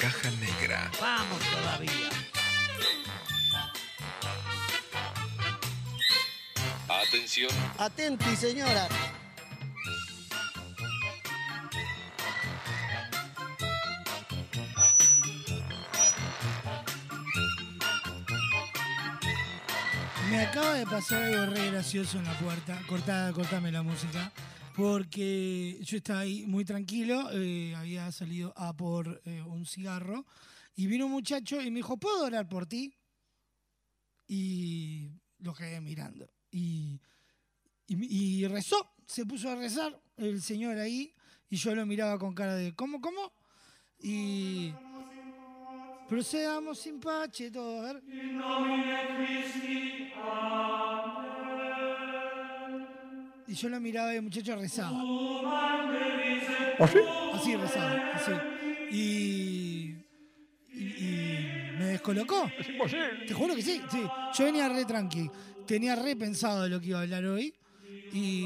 Caja negra. Vamos todavía. Atención, Atenti, señora. Me acaba de pasar algo re gracioso en la puerta. Cortá, cortame la música. Porque yo estaba ahí muy tranquilo, eh, había salido a por eh, un cigarro y vino un muchacho y me dijo, ¿puedo orar por ti? Y lo quedé mirando. Y, rezó, se puso a rezar el señor ahí y yo lo miraba con cara de, ¿cómo, cómo? Y procedamos sin pache, todo, a ver. Y yo lo miraba y el muchacho rezaba. Así rezaba, así. Y, y, y me descolocó. Es imposible. Te juro que sí, sí. Yo venía re tranqui. Tenía re pensado de lo que iba a hablar hoy. Y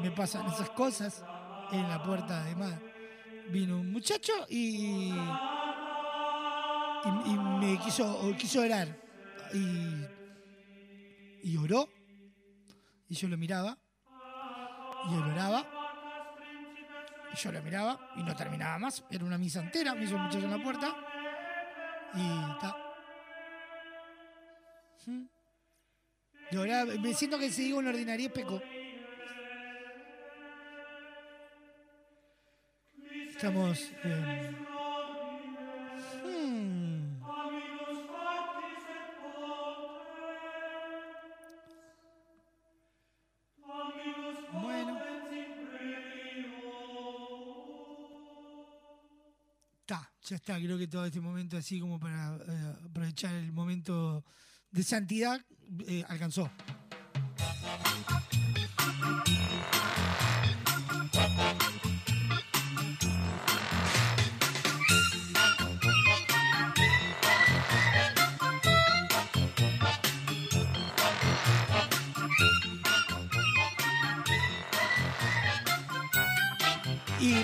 me pasan esas cosas en la puerta de mar. Vino un muchacho y, y, y me quiso, quiso orar. Y, y oró. Y yo lo miraba. Y él oraba. Y yo lo miraba. Y no terminaba más. Era una misa entera. Me hizo el muchacho en la puerta. Y está. ¿Mm? Me siento que si digo una ordinaria peco. Estamos. eh, ya está. Creo que todo este momento, así como para eh, aprovechar el momento de santidad, eh, alcanzó.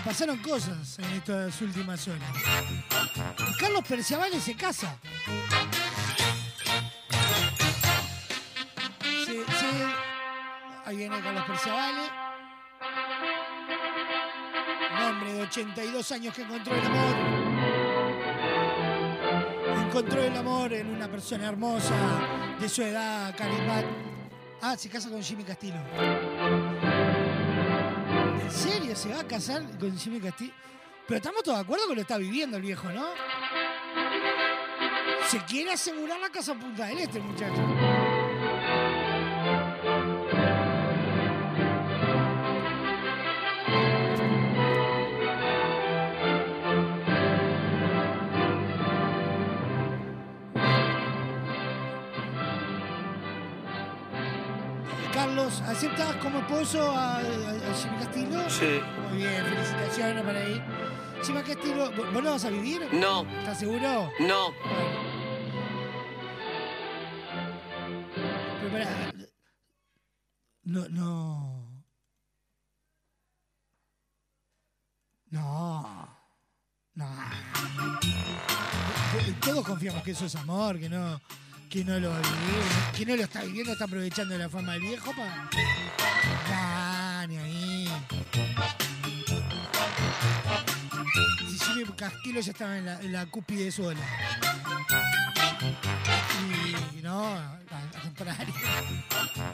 Pasaron cosas en estas últimas horas. Carlos Perciavale se casa. Sí, sí. Ahí viene Carlos Perciavale. Un hombre de 82 años que encontró el amor. Encontró el amor en una persona hermosa, de su edad, carismática. Ah, se casa con Jimmy Castillo. ¿En serio se va a casar con Jimmy Castillo? Pero estamos todos de acuerdo que lo está viviendo el viejo, ¿no? Se quiere asegurar la casa Punta del Este, muchacho. ¿Aceptas como esposo a, a- a Jimmy Castillo? Sí. Muy bien, felicitaciones para ahí. Jimmy Castillo, ¿vos vos lo vas a vivir? No, ¿Estás seguro? no. Pero pará. No, no. No. No. Todos confiamos que eso es amor, que no, que no lo está viviendo, está aprovechando la fama del viejo para. Ni ahí. Si Jimmy Castillo ya estaba en la, en la cúspide sola. Y no, al contrario.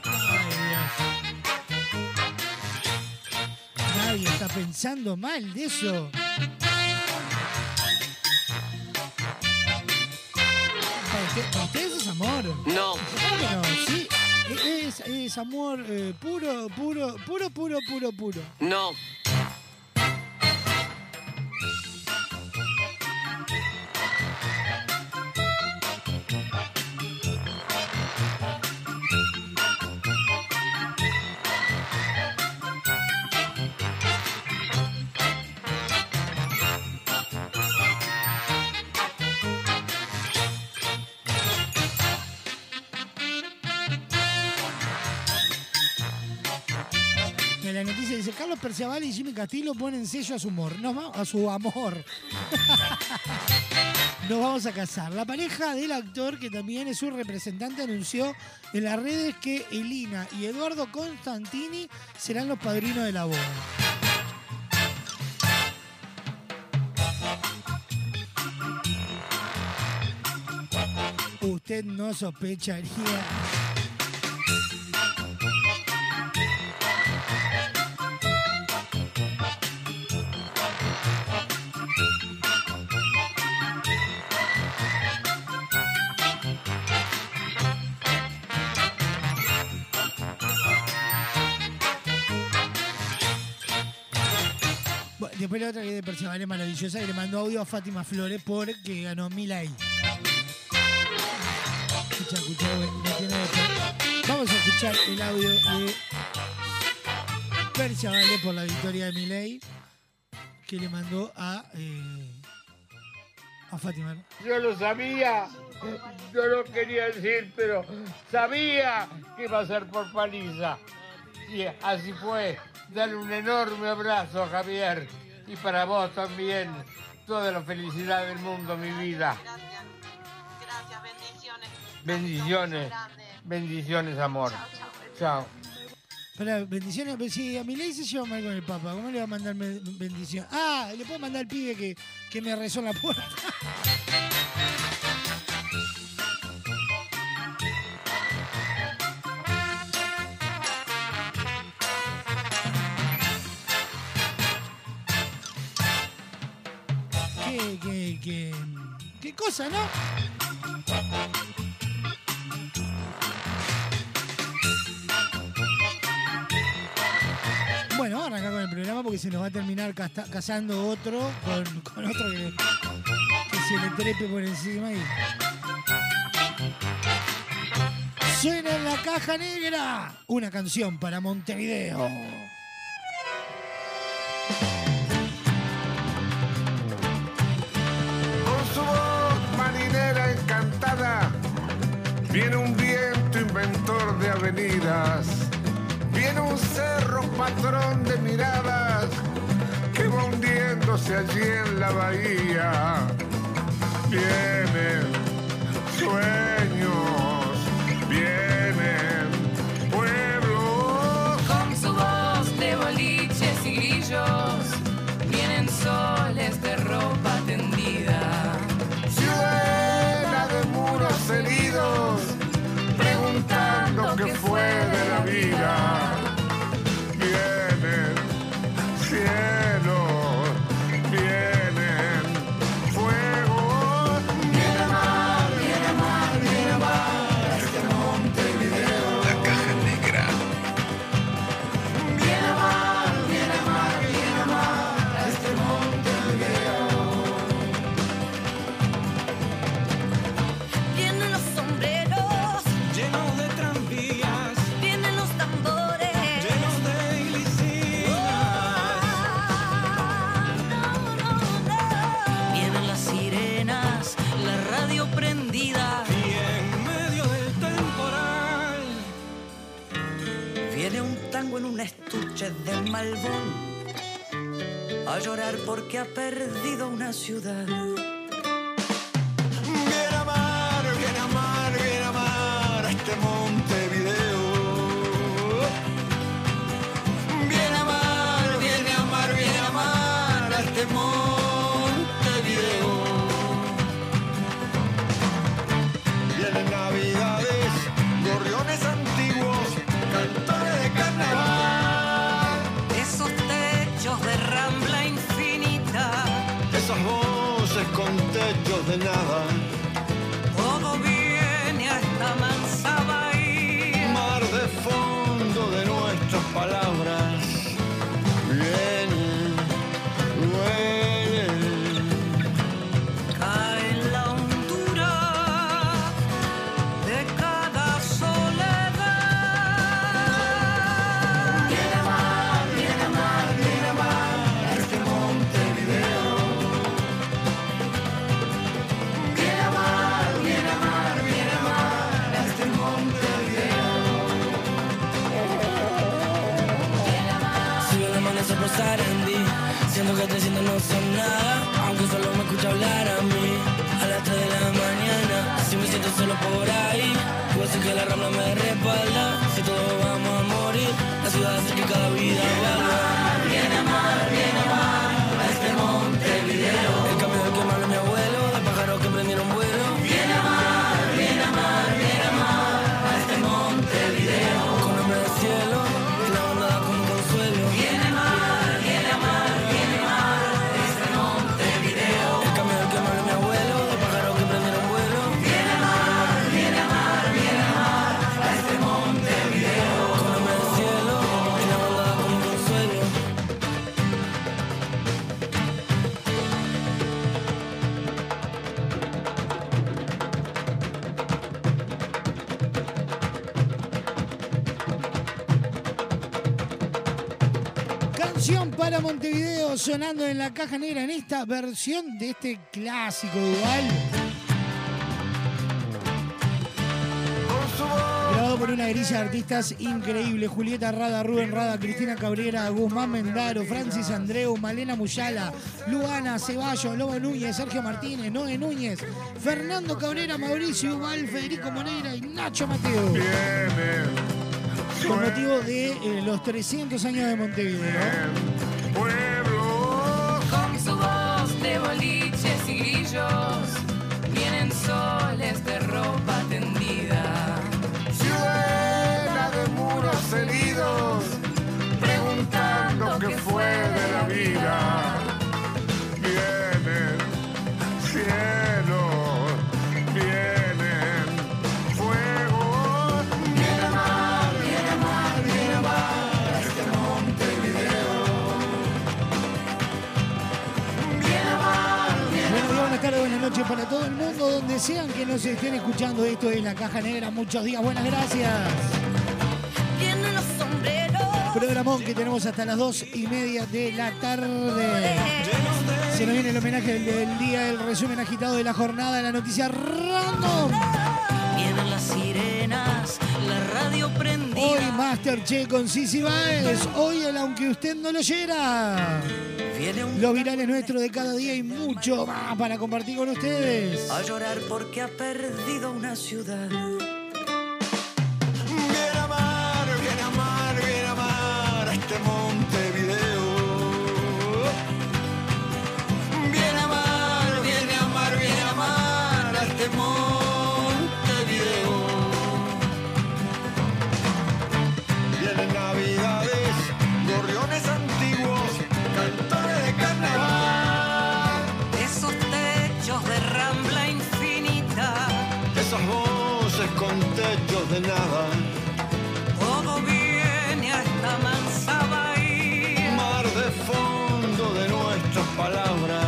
Ay, Dios. Nadie está pensando mal de eso. Ustedes es amor. No. Es amor eh, puro, puro, puro, puro, puro, puro. No. Y Jimmy Castillo ponen sello a su amor. Va- a su amor. Nos vamos a casar. La pareja del actor, que también es su representante, anunció en las redes que Elina y Eduardo Constantini serán los padrinos de la boda. Usted no sospecharía después la otra que de Percival es maravillosa y le mandó audio a Fátima Flores porque ganó Milay. Vamos a escuchar el audio de Percival por la victoria de Milay que le mandó a, eh, a Fátima. Yo lo sabía, no lo quería decir, pero sabía que iba a ser por paliza. Y así fue. Dale un enorme abrazo, Javier. Y para vos también. Toda la felicidad del mundo, mi vida. Gracias, bendiciones. Bendiciones. Bendiciones, amor. Chao. Pará, bendiciones. Si a Milei se lleva mal con el Papa, ¿cómo le va a mandar bendición? Ah, le puedo mandar al pibe que, que me rezó en la puerta. Qué, qué, qué, cosa, ¿no? Bueno, vamos a arrancar con el programa porque se nos va a terminar casando otro con, otro que, que se le trepe por encima y. Suena en la caja negra una canción para Montevideo. Viene un viento inventor de avenidas, viene un cerro patrón de miradas que va hundiéndose allí en la bahía. Vienen sueños, vienen estuche de malbón A llorar porque ha perdido una ciudad techos Siento que 300 no son nada Aunque solo me escucha hablar a mí. A las 3 de la mañana Si me siento solo por ahí Yo sé que la rambla me respalda. Si todos vamos a morir La ciudad hace que cada vida valga. Viene a mar, viene Sonando en la caja negra en esta versión de este clásico igual. Grabado por una grilla de artistas increíble. Julieta Rada, Rubén Rada, Cristina Cabrera, Guzmán Mendaro, Francis Andreu, Malena Muyala, Luana Ceballos, Lobo Núñez, Sergio Martínez, Noé Núñez, Fernando Cabrera, Mauricio Ubal, Federico Moreira y Nacho Mateo. Con motivo de eh, los 300 años de Montevideo. Con vienen soles de ropa noches para todo el mundo, donde sean que nos estén escuchando. Esto es La Caja Negra. Muchos días, buenas gracias. Programón que tenemos hasta las dos y media de la tarde. Se nos viene el homenaje del, del día, el resumen agitado de la jornada, la noticia random. La radio prendida. Hoy Masterchef con Sisi Baez. Hoy el aunque usted no lo oyera. Los virales nuestros de cada día y mucho más para compartir con ustedes. a llorar porque ha perdido una ciudad. Con techos de nada. Todo viene a esta mansa bahía. mar de fondo de nuestras palabras.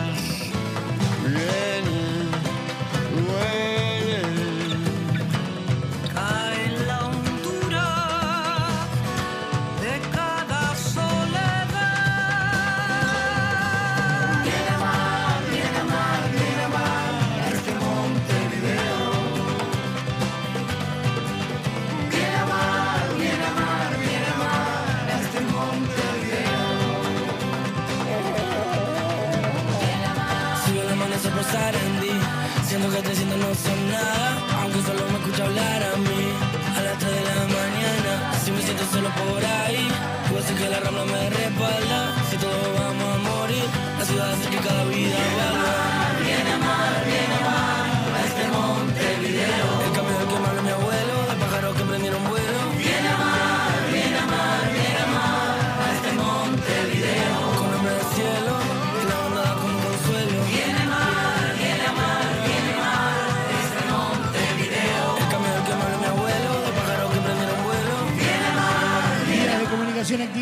Siento que te siento no son nada Aunque solo me escucha hablar a mí. A las 3 de la mañana Si me siento solo por ahí Puedo decir que la rambla me respalda. Si todos vamos a morir La ciudad hace que cada vida valga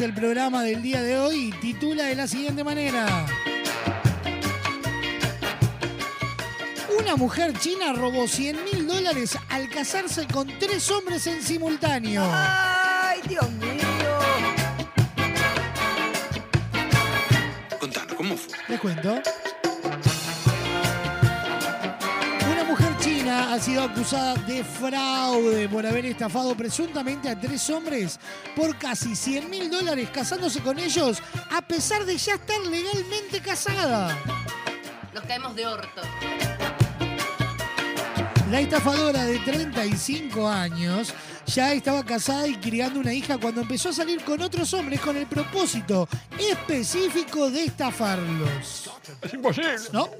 el programa del día de hoy titula de la siguiente manera. Una mujer china robó 100 mil dólares al casarse con tres hombres en simultáneo. ¡Ay, Dios mío! Contanos, ¿cómo fue? Les cuento. Ha sido acusada de fraude por haber estafado presuntamente a tres hombres por casi 100 mil dólares casándose con ellos a pesar de ya estar legalmente casada. Nos caemos de orto. La estafadora de 35 años ya estaba casada y criando una hija cuando empezó a salir con otros hombres con el propósito específico de estafarlos. Es imposible. ¿No?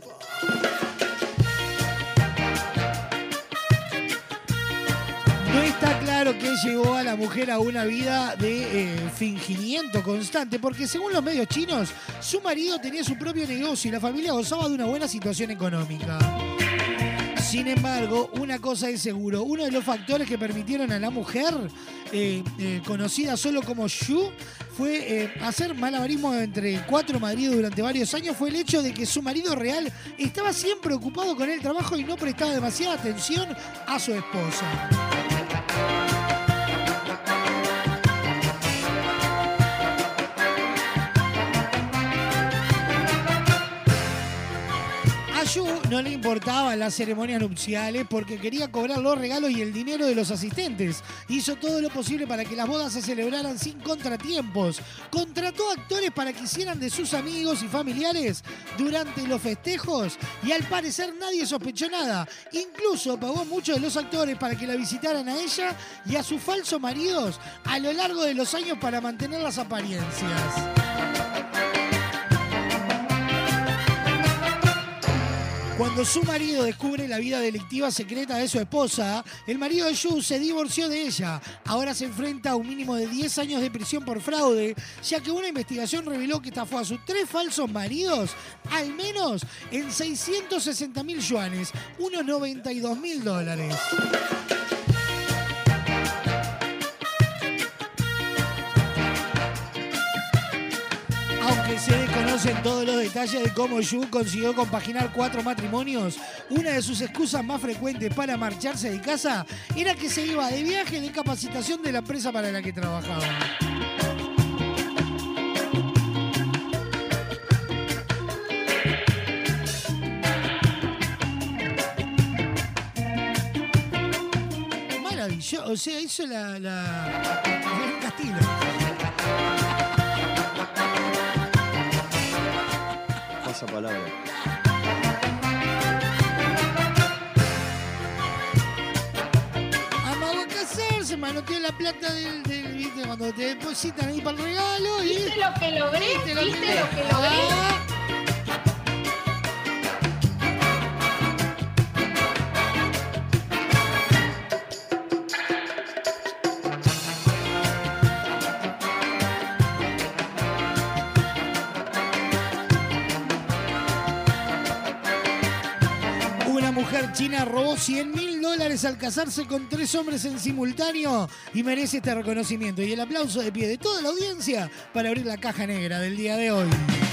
No está claro qué llevó a la mujer a una vida de eh, fingimiento constante, porque según los medios chinos, su marido tenía su propio negocio y la familia gozaba de una buena situación económica. Sin embargo, una cosa es seguro, uno de los factores que permitieron a la mujer, eh, eh, conocida solo como Xu, fue eh, hacer malabarismo entre cuatro maridos durante varios años, fue el hecho de que su marido real estaba siempre ocupado con el trabajo y no prestaba demasiada atención a su esposa. No le importaban las ceremonias nupciales porque quería cobrar los regalos y el dinero de los asistentes. Hizo todo lo posible para que las bodas se celebraran sin contratiempos. Contrató actores para que hicieran de sus amigos y familiares durante los festejos y al parecer nadie sospechó nada. Incluso pagó muchos de los actores para que la visitaran a ella y a sus falsos maridos a lo largo de los años para mantener las apariencias. Cuando su marido descubre la vida delictiva secreta de su esposa, el marido de Yu se divorció de ella. Ahora se enfrenta a un mínimo de 10 años de prisión por fraude, ya que una investigación reveló que estafó a sus tres falsos maridos al menos en 660 mil yuanes, unos 92 mil dólares. Aunque se desconocen todos los detalles de cómo Yu consiguió compaginar cuatro matrimonios, una de sus excusas más frecuentes para marcharse de casa era que se iba de viaje de capacitación de la empresa para la que trabajaba. Maravilloso, o sea, hizo la... la... Castillo. Pasa palabra. Amaba casarse, manoteó la plata del, del- ¿viste? cuando te depositan ahí para el regalo y. ¿Viste lo que logré? ¿Viste lo ¿Viste que- lo que logré? Ah. China robó 100 mil dólares al casarse con tres hombres en simultáneo y merece este reconocimiento y el aplauso de pie de toda la audiencia para abrir la caja negra del día de hoy.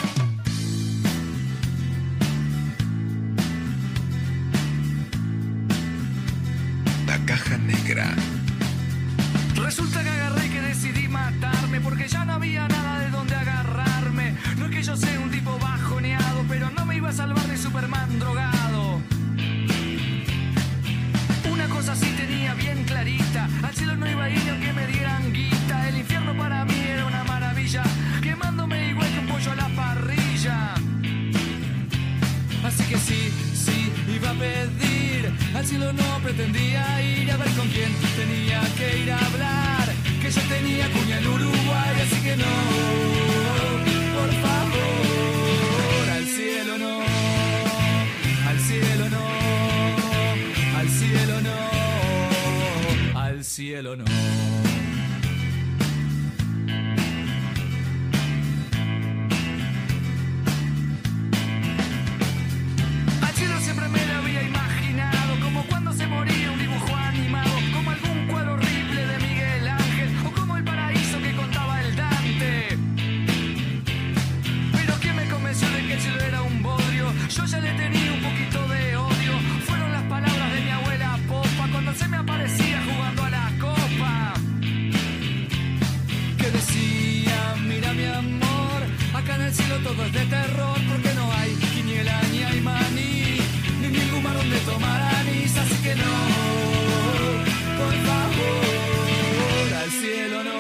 Al cielo no pretendía ir a ver con quién tenía que ir a hablar. Que yo tenía cuña en Uruguay, así que no, por favor, al cielo no, al cielo no, al cielo no, al cielo no. de terror porque no hay quiniela ni hay maní, ni ningún bar donde tomar anís, así que no, por favor, al cielo no,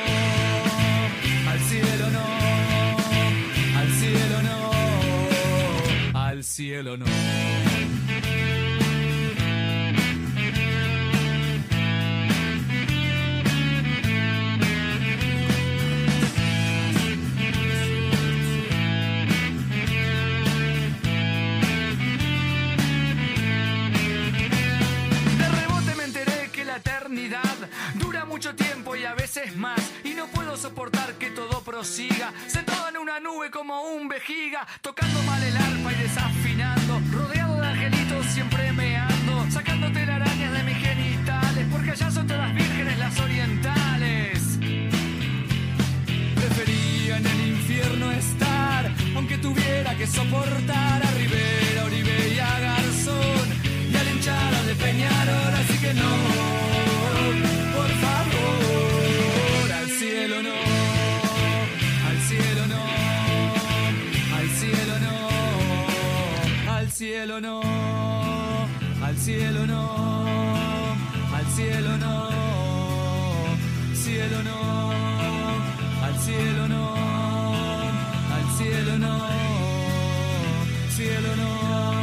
al cielo no, al cielo no, al cielo no. Veces más. Y no puedo soportar que todo prosiga. Sentado en una nube como un vejiga, tocando mal el arpa y desafinando. Rodeado de angelitos siempre me ando, sacando telarañas de mis genitales. Porque allá son todas cielo no, al cielo no, al cielo no, cielo no, al cielo no, al cielo no, cielo no,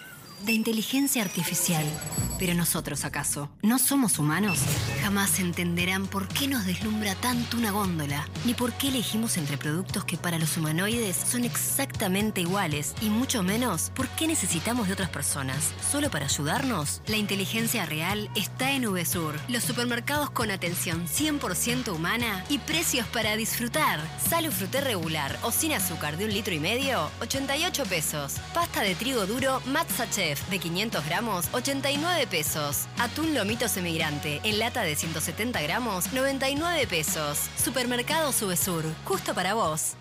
de inteligencia artificial. Pero nosotros, ¿acaso? ¿No somos humanos? Jamás entenderán por qué nos deslumbra tanto una góndola, ni por qué elegimos entre productos que para los humanoides son exactamente iguales, y mucho menos por qué necesitamos de otras personas. ¿Solo para ayudarnos? La inteligencia real está en VSUR, los supermercados con atención 100% humana y precios para disfrutar. Salo fruté regular o sin azúcar de un litro y medio, 88 pesos. Pasta de trigo duro Matza De 500 gramos, 89 pesos. Atún lomito semigrante en lata de 170 gramos, 99 pesos. Supermercado Subesur, justo para vos.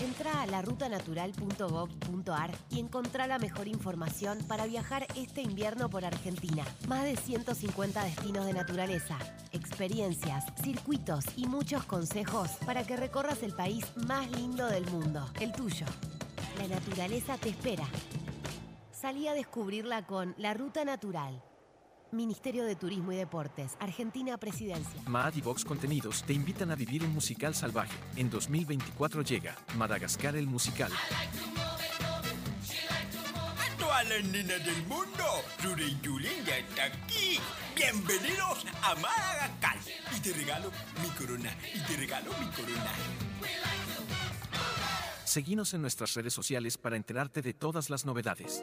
Entra a larutanatural.gov.ar y encontrá la mejor información para viajar este invierno por Argentina. Más de 150 destinos de naturaleza, experiencias, circuitos y muchos consejos para que recorras el país más lindo del mundo, el tuyo. La naturaleza te espera. Salí a descubrirla con La Ruta Natural. Ministerio de Turismo y Deportes, Argentina Presidencia. Maad y Vox Contenidos te invitan a vivir un musical salvaje. En 2024 llega Madagascar el musical. A todas las nenas del mundo, Rure y Julen ya está aquí. Bienvenidos a Madagascar. Y te regalo mi corona, y te regalo mi corona. Seguinos en nuestras redes sociales para enterarte de todas las novedades.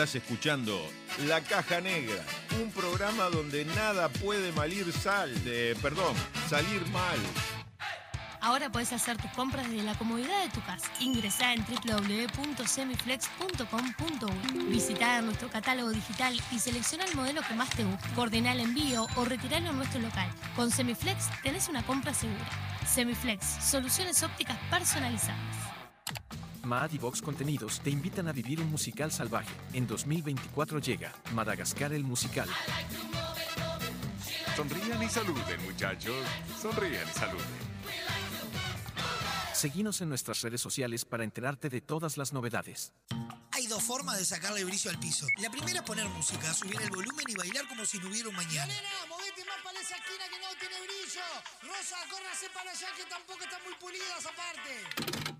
Estás escuchando La Caja Negra, un programa donde nada puede malir sal, de, perdón, salir mal. Ahora puedes hacer tus compras desde la comodidad de tu casa. Ingresá en www.semiflex.com.uy. Visitá nuestro catálogo digital y selecciona el modelo que más te guste. Coordina el envío o retiralo en nuestro local. Con Semiflex tenés una compra segura. Semiflex, soluciones ópticas personalizadas. Maad y Vox Contenidos te invitan a vivir un musical salvaje. En 2024 llega Madagascar el musical. Sonrían y saluden, muchachos. Sonrían y saluden. Seguinos en nuestras redes sociales para enterarte de todas las novedades. Hay dos formas de sacarle brillo al piso. La primera es poner música, subir el volumen y bailar como si no hubiera un mañana. Nena, movete más para esa esquina que no tiene brillo. Rosa, córrase para allá que tampoco están muy pulidas aparte.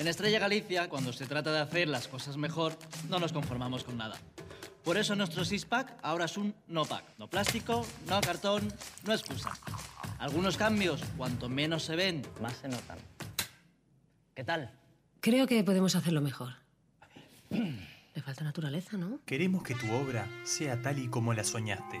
En Estrella Galicia, cuando se trata de hacer las cosas mejor, no nos conformamos con nada. Por eso nuestro six-pack ahora es un no-pack. No plástico, no cartón, no excusa. Algunos cambios, cuanto menos se ven, más se notan. ¿Qué tal? Creo que podemos hacerlo mejor. Le falta naturaleza, ¿no? Queremos que tu obra sea tal y como la soñaste.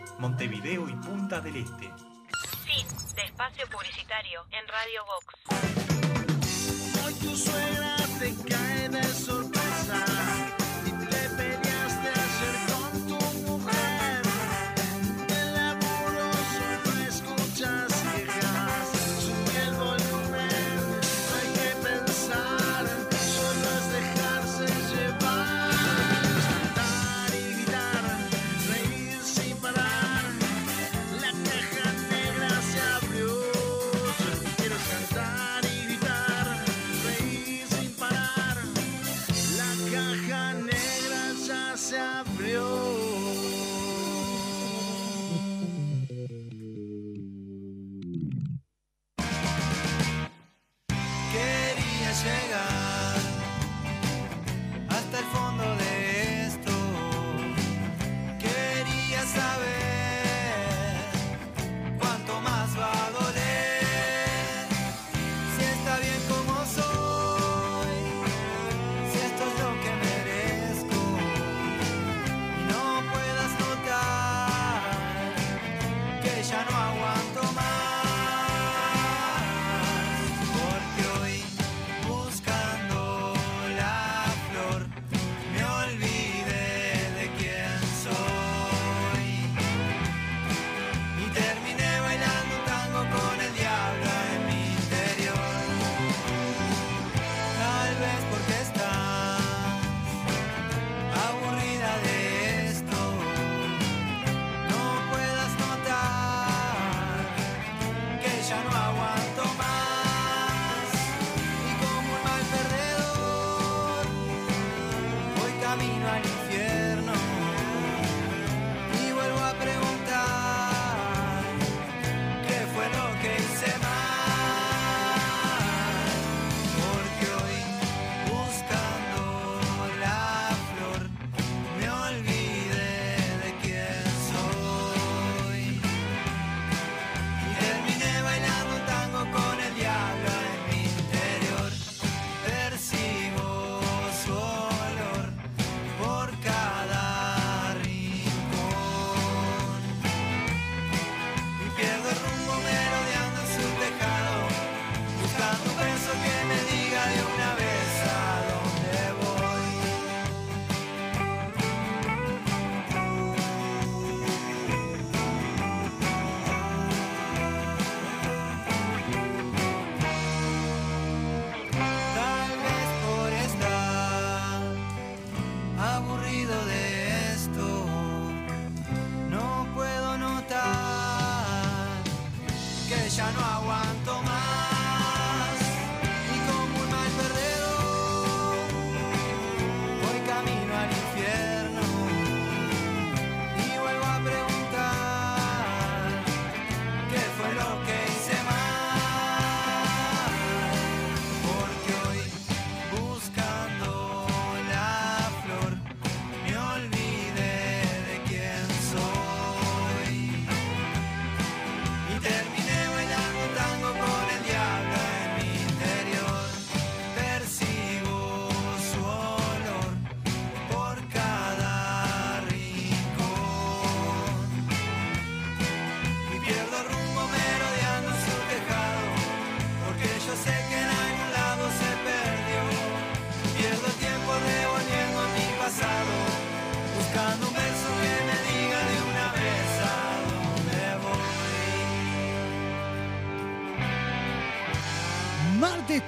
Montevideo y Punta del Este. Fin de espacio publicitario en Radio Vox. Hoy tu suegra te cae de sorpresa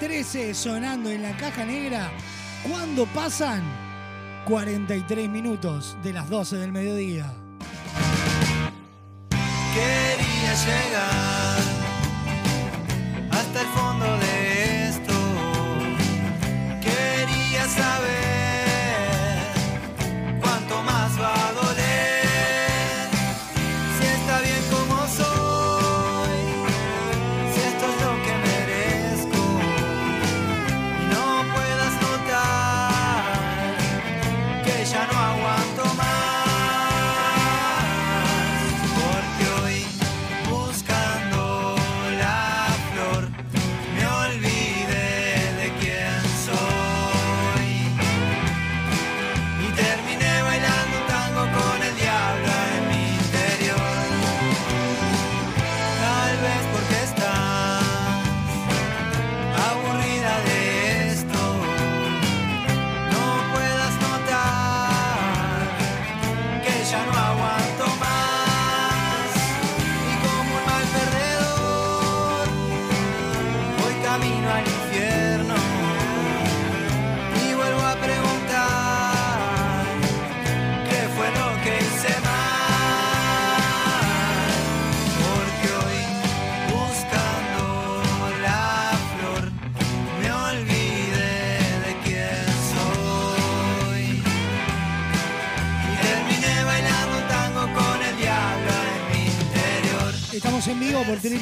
13 sonando en la caja negra. ¿Cuándo pasan? 43 minutos de las 12 del mediodía. Quería llegar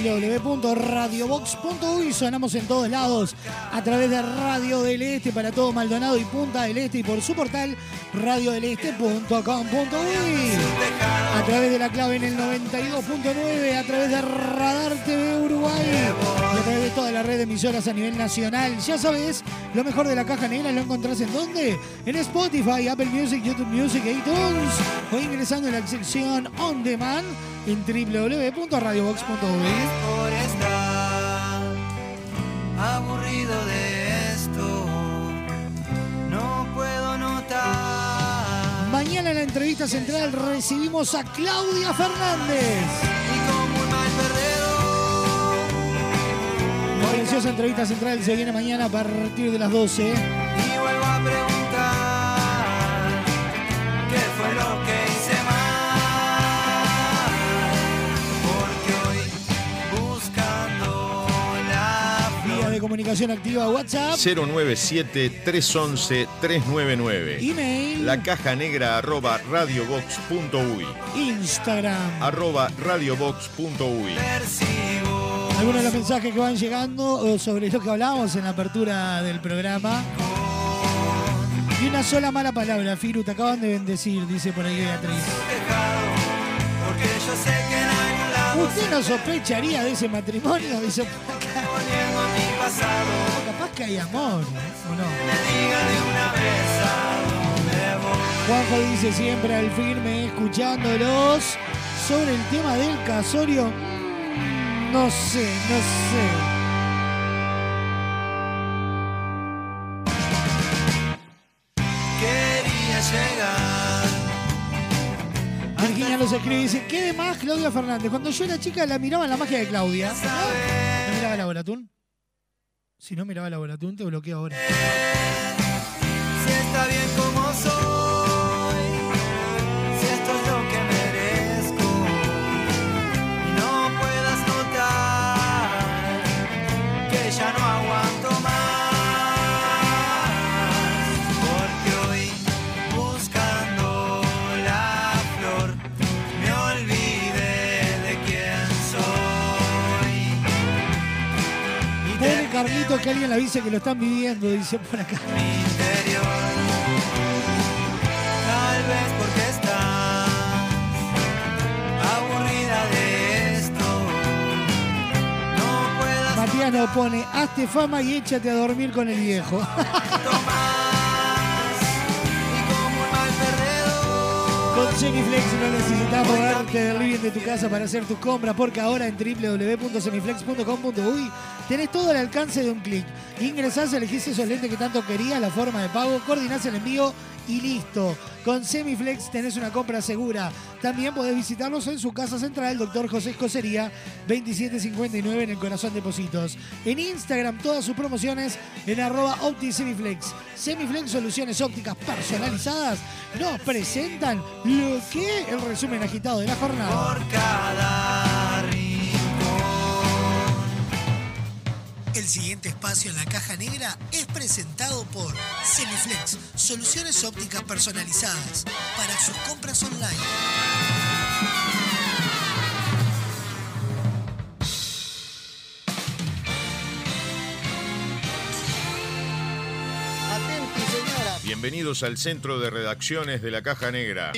www.radiobox.uy. Sonamos en todos lados a través de Radio del Este para todo Maldonado y Punta del Este y por su portal radiodeleste.com.uy. A través de la clave en el 92.9, a través de Radar TV Uruguay y a través de toda la red de emisoras a nivel nacional. Ya sabes, lo mejor de la caja negra lo encontrás en dónde? En Spotify, Apple Music, YouTube Music e iTunes o ingresando en la sección On Demand en www.radiobox.uy. por estar aburrido de esto. No puedo notar. Mañana en la entrevista central recibimos a Claudia Fernández. La preciosa entrevista central se viene mañana a partir de las 12. Y vuelvo a preguntar comunicación activa WhatsApp. 097-311-399. Email. La caja negra arroba radiobox.uy. Instagram. Arroba radiobox.uy. Algunos de los mensajes que van llegando eh, sobre lo que hablábamos en la apertura del programa. Y una sola mala palabra, Firu, te acaban de bendecir, dice por ahí Beatriz. ¿Usted no sospecharía de ese matrimonio? Dice por acá. Pasado. Capaz que hay amor, ¿o no? Me diga de una vez a dónde voy. Juanjo dice siempre al firme, escuchándolos sobre el tema del casorio. mm, No sé, no sé. Quería llegar. Virginia los escribe y dice, ¿qué de más Claudia Fernández? Cuando yo era chica la miraba en la magia de Claudia. ¿No miraba la Boratún? Si no miraba la Boratún, te bloqueo ahora. Si está bien momento que alguien le avise que lo están viviendo, dice por acá. Tal vez porque estás aburrida de esto. No puedas Matías nos pone, hazte fama y échate a dormir con el viejo. Semiflex no necesitas moverte del living de tu casa para hacer tus compras porque ahora en www.semiflex.com.uy tenés todo al alcance de un clic. Ingresás, elegís esos lentes que tanto querías, la forma de pago, coordinás el envío y listo. Con Semiflex tenés una compra segura. También podés visitarlos en su casa central, Dr. José Escocería, 2759 en el Corazón de Positos. En Instagram todas sus promociones en arroba OptiSemiflex. Semiflex Soluciones Ópticas Personalizadas nos presentan lo que el resumen agitado de la jornada. El siguiente espacio en la caja negra es presentado por Semiflex, soluciones ópticas personalizadas para sus compras online. Bienvenidos al centro de redacciones de la Caja Negra.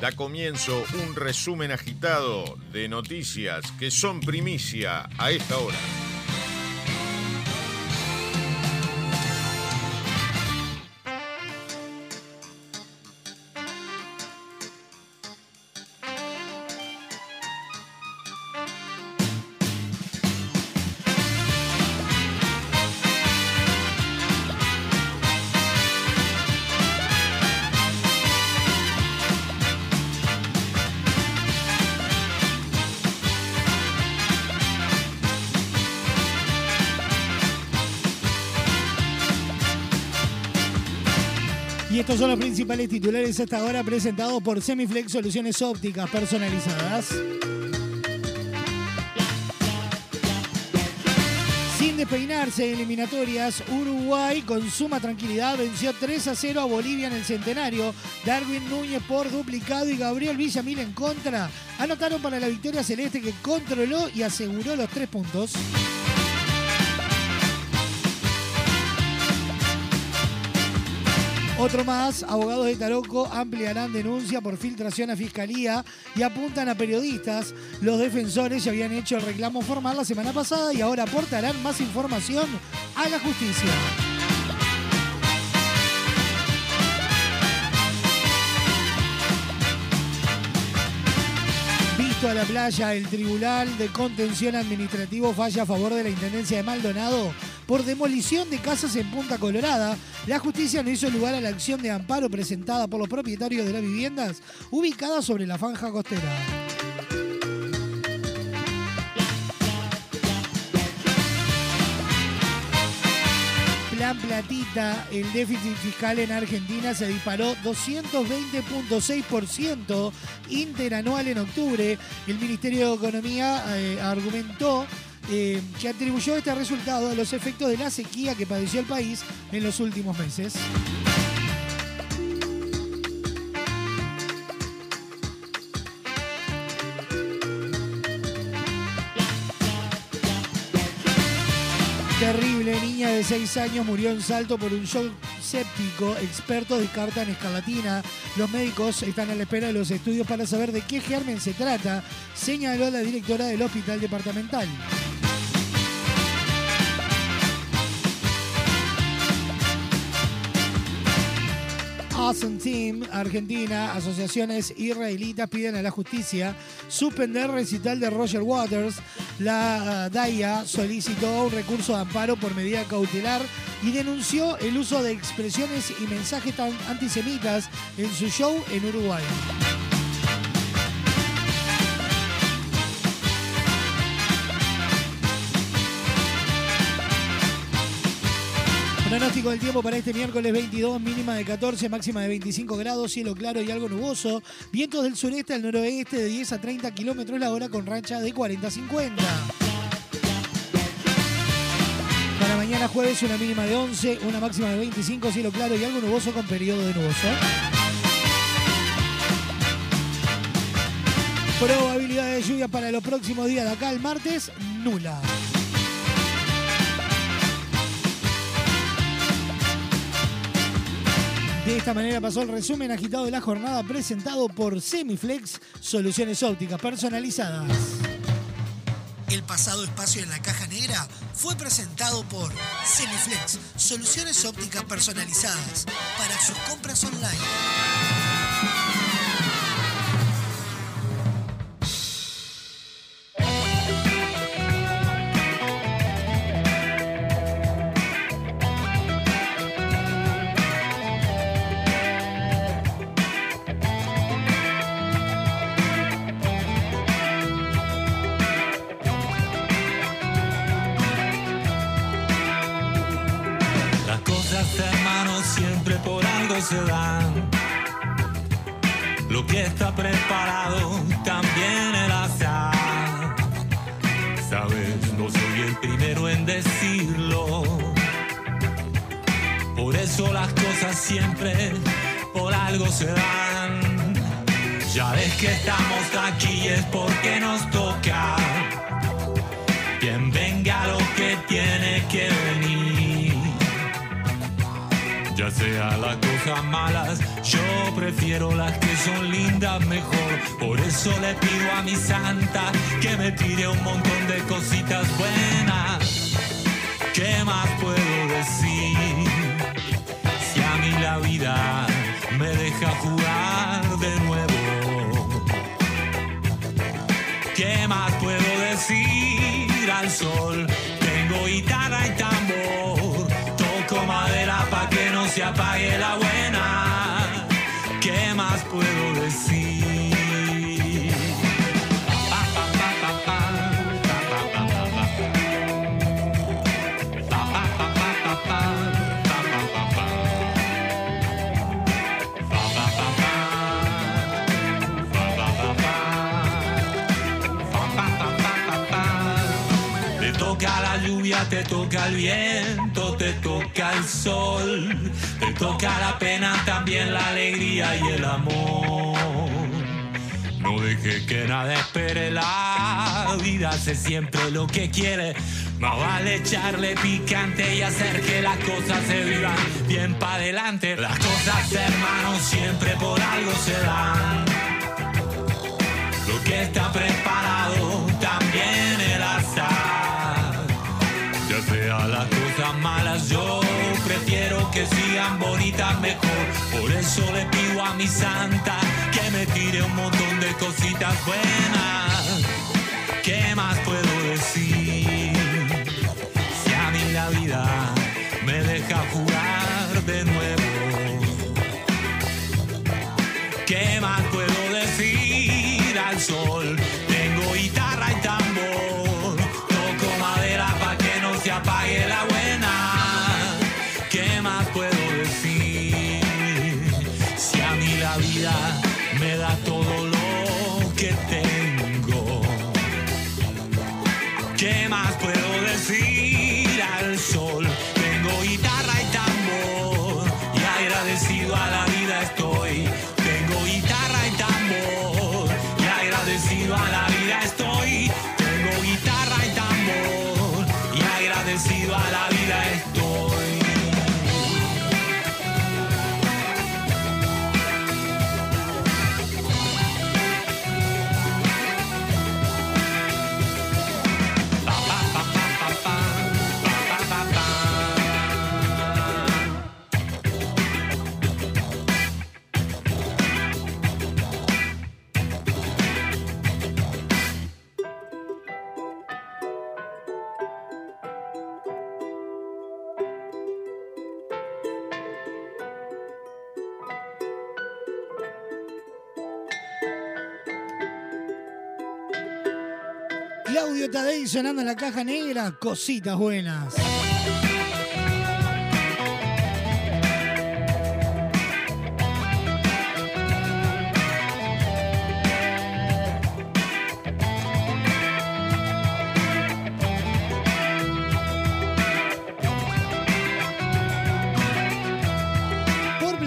Da comienzo un resumen agitado de noticias que son primicia a esta hora. Son los principales titulares hasta ahora presentados por Semiflex Soluciones Ópticas Personalizadas. Sin despeinarse en eliminatorias, Uruguay con suma tranquilidad venció 3 a 0 a Bolivia en el centenario. Darwin Núñez por duplicado y Gabriel Villamil en contra. Anotaron para la victoria celeste que controló y aseguró los tres puntos. Otro más, abogados de Taroco ampliarán denuncia por filtración a fiscalía y apuntan a periodistas. Los defensores ya habían hecho el reclamo formal la semana pasada y ahora aportarán más información a la justicia. Visto a la playa, el Tribunal de Contención Administrativo falla a favor de la Intendencia de Maldonado por demolición de casas en Punta Colorada. La justicia no hizo lugar a la acción de amparo presentada por los propietarios de las viviendas ubicadas sobre la franja costera. Plan Platita, el déficit fiscal en Argentina se disparó 220.6% interanual en octubre. El Ministerio de Economía eh, argumentó eh, que atribuyó este resultado a los efectos de la sequía que padeció el país en los últimos meses. Terrible, niña de 6 años murió en salto por un shock séptico. Expertos descartan escarlatina. Los médicos están a la espera de los estudios para saber de qué germen se trata, señaló la directora del hospital departamental. Awesome Team, Argentina, asociaciones israelitas piden a la justicia suspender recital de Roger Waters. La uh, DAIA solicitó un recurso de amparo por medida cautelar y denunció el uso de expresiones y mensajes tan antisemitas en su show en Uruguay. Pronóstico del tiempo para este miércoles 22, mínima de 14, máxima de 25 grados, cielo claro y algo nuboso. Vientos del sureste al noroeste de 10 a 30 kilómetros la hora con racha de 40 a 50. Para mañana jueves una mínima de 11, una máxima de 25, cielo claro y algo nuboso con periodo de nuboso. Probabilidad de lluvia para los próximos días de acá el martes, nula. De esta manera pasó el resumen agitado de la jornada presentado por Semiflex, soluciones ópticas personalizadas. El pasado espacio en la caja negra fue presentado por Semiflex, soluciones ópticas personalizadas para sus compras online. Lo que está preparado también el azar. Sabes, no soy el primero en decirlo. Por eso las cosas siempre por algo se dan. Ya ves que estamos aquí es porque nos toca. Quien venga lo que tiene que venir. Sea las cosas malas, yo prefiero las que son lindas mejor. Por eso le pido a mi santa que me tire un montón de cositas buenas. ¿Qué más puedo decir? Si a mí la vida me deja jugar de nuevo. ¿Qué más puedo decir al sol? Tengo guitarra y tambor, se apague la te toca el viento, te toca el sol, te toca la pena, también la alegría y el amor. No deje que nada espere, la vida hace siempre lo que quiere. Más vale echarle picante y hacer que las cosas se vivan bien para adelante. Las cosas, hermanos, siempre por algo se dan. Lo que está preparado bonitas mejor. Por eso le pido a mi santa que me tire un montón de cositas buenas. ¿Qué más puedo decir? Si a mí la vida me deja jugar de nuevo. ¿Qué más puedo decir al sol? Tadei sonando en la caja negra, cositas buenas.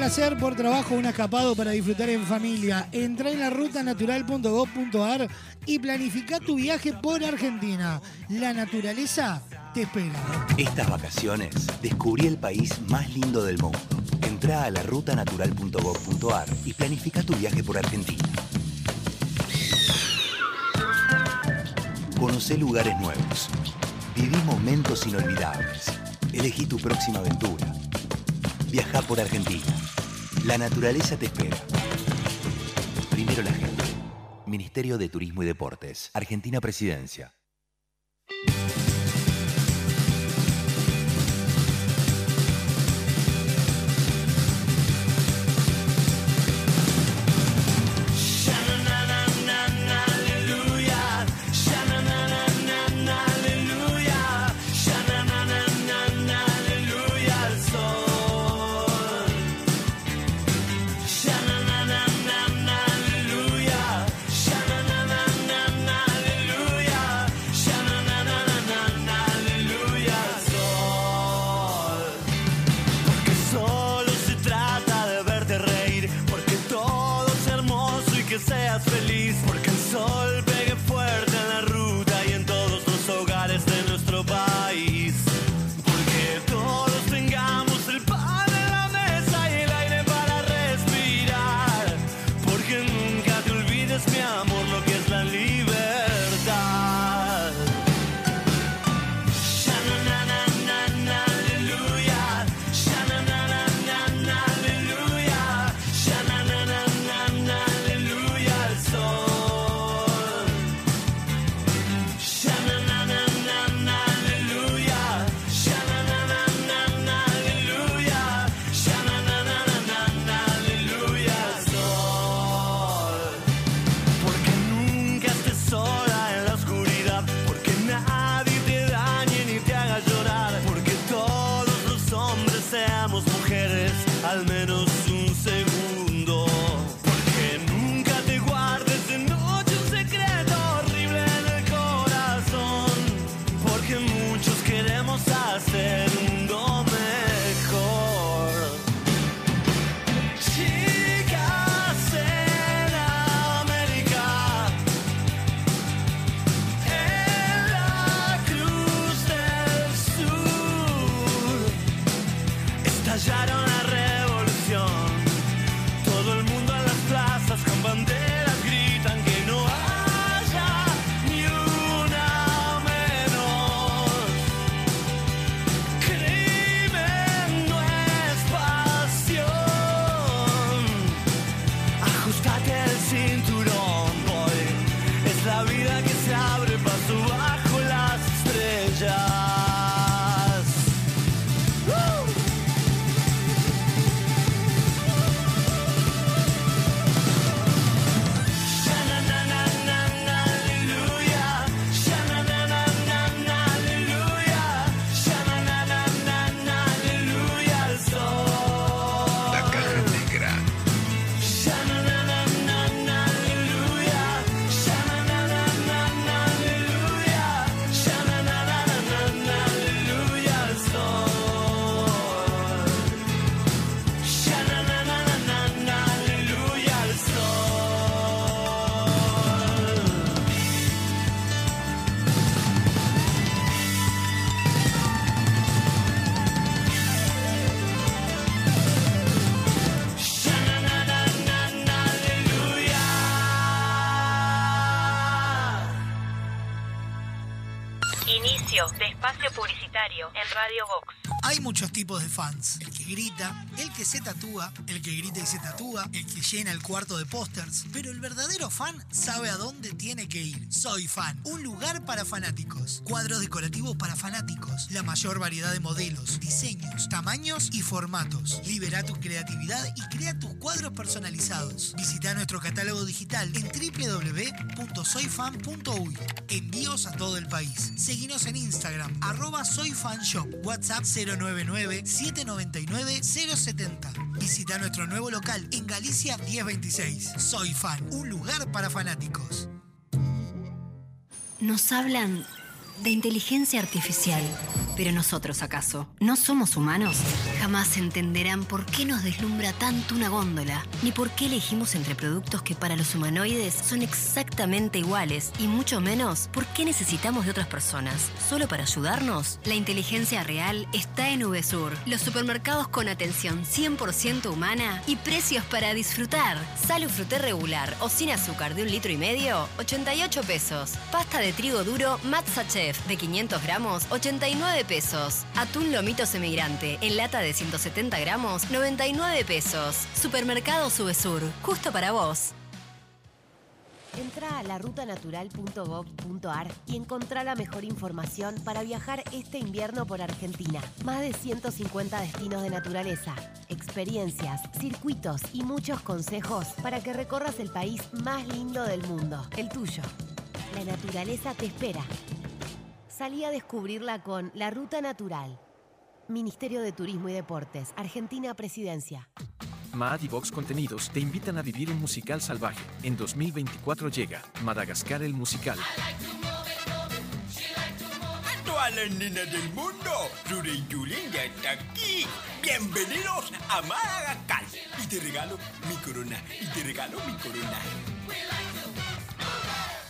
Placer, por trabajo, un escapado para disfrutar en familia. Entra en la rutanatural.gov.ar y planifica tu viaje por Argentina. La naturaleza te espera. Estas vacaciones descubrí el país más lindo del mundo. Entra a la rutanatural.gov.ar y planifica tu viaje por Argentina. Conoce lugares nuevos. Viví momentos inolvidables. Elegí tu próxima aventura. Viaja por Argentina. La naturaleza te espera. Primero la gente. Ministerio de Turismo y Deportes. Argentina Presidencia. Muchos tipos de fans. El que grita, el que se tatúa, el que grita y se tatúa, el que llena el cuarto de pósters. Pero el verdadero fan sabe a dónde tiene que ir. Soy fan, un lugar para fanáticos. Cuadros decorativos para fanáticos. La mayor variedad de modelos, diseños, tamaños y formatos. Libera tu creatividad y crea tus cuadros personalizados. Visita nuestro catálogo digital en www.soyfan.uy. Envíos a todo el país. Seguinos en Instagram, arroba soyfanshop, WhatsApp 099-799-070. Visita nuestro nuevo local en Galicia 1026. Soy Fan, un lugar para fanáticos. Nos hablan de inteligencia artificial. Pero nosotros, ¿acaso? ¿No somos humanos? Jamás entenderán por qué nos deslumbra tanto una góndola, ni por qué elegimos entre productos que para los humanoides son exactamente iguales, y mucho menos por qué necesitamos de otras personas. ¿Solo para ayudarnos? La inteligencia real está en VSUR, los supermercados con atención 100% humana y precios para disfrutar. Salo fruté regular o sin azúcar de un litro y medio, 88 pesos. Pasta de trigo duro Matza De 500 gramos, 89 pesos. Atún lomito semigrante en lata de 170 gramos, 99 pesos. Supermercado Subesur, justo para vos. Entra a larutanatural.gov.ar y encontrá la mejor información para viajar este invierno por Argentina. Más de 150 destinos de naturaleza, experiencias, circuitos y muchos consejos para que recorras el país más lindo del mundo, el tuyo. La naturaleza te espera. Salí a descubrirla con La Ruta Natural. Ministerio de Turismo y Deportes, Argentina Presidencia. Mad y Vox Contenidos te invitan a vivir un musical salvaje. En 2024 llega Madagascar el musical. Todas las nenas del mundo, Rure y Julen ya está aquí. Bienvenidos a Madagascar. Y te regalo mi corona. Y te regalo mi corona.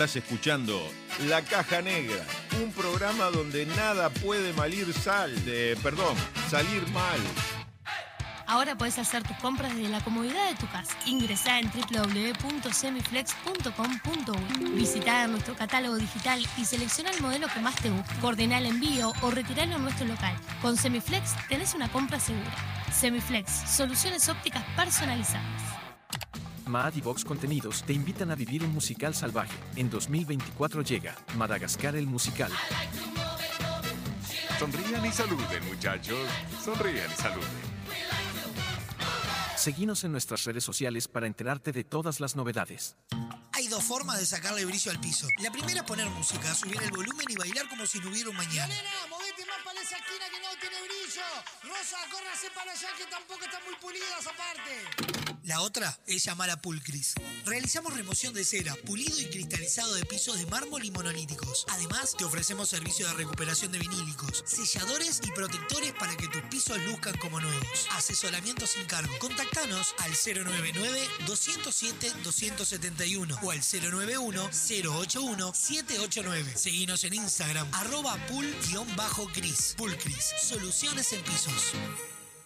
Estás escuchando La Caja Negra, un programa donde nada puede malir sal, de, perdón, salir mal. Ahora puedes hacer tus compras desde la comodidad de tu casa. Ingresá en www.semiflex.com.uy. Visitá nuestro catálogo digital y selecciona el modelo que más te guste. Coordina el envío o retiralo en nuestro local. Con Semiflex tenés una compra segura. Semiflex, soluciones ópticas personalizadas. Mad y Vox Contenidos te invitan a vivir un musical salvaje. En 2024 llega Madagascar el musical. Sonrían y saluden, muchachos. Sonrían y saluden. Seguinos en nuestras redes sociales para enterarte de todas las novedades. Dos formas de sacarle brillo al piso. La primera es poner música, subir el volumen y bailar como si no hubiera un mañana. Movete más para esa esquina que no tiene brillo. Rosa, córrase para allá que tampoco están muy pulidas aparte. La otra es llamar a Pulcris. Realizamos remoción de cera, pulido y cristalizado de pisos de mármol y monolíticos. Además, te ofrecemos servicio de recuperación de vinílicos, selladores y protectores para que tus pisos luzcan como nuevos. Asesoramiento sin cargo. Contactanos al 099-207-271 o al 091-081-789. Seguinos en Instagram, arroba pool-cris. Pulcris, soluciones en pisos.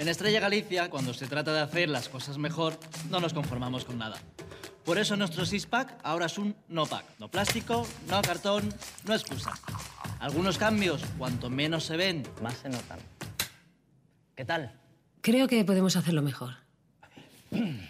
En Estrella Galicia, cuando se trata de hacer las cosas mejor, no nos conformamos con nada. Por eso nuestro six-pack ahora es un no-pack. No plástico, no cartón, no excusa. Algunos cambios, cuanto menos se ven, más se notan. ¿Qué tal? Creo que podemos hacerlo mejor.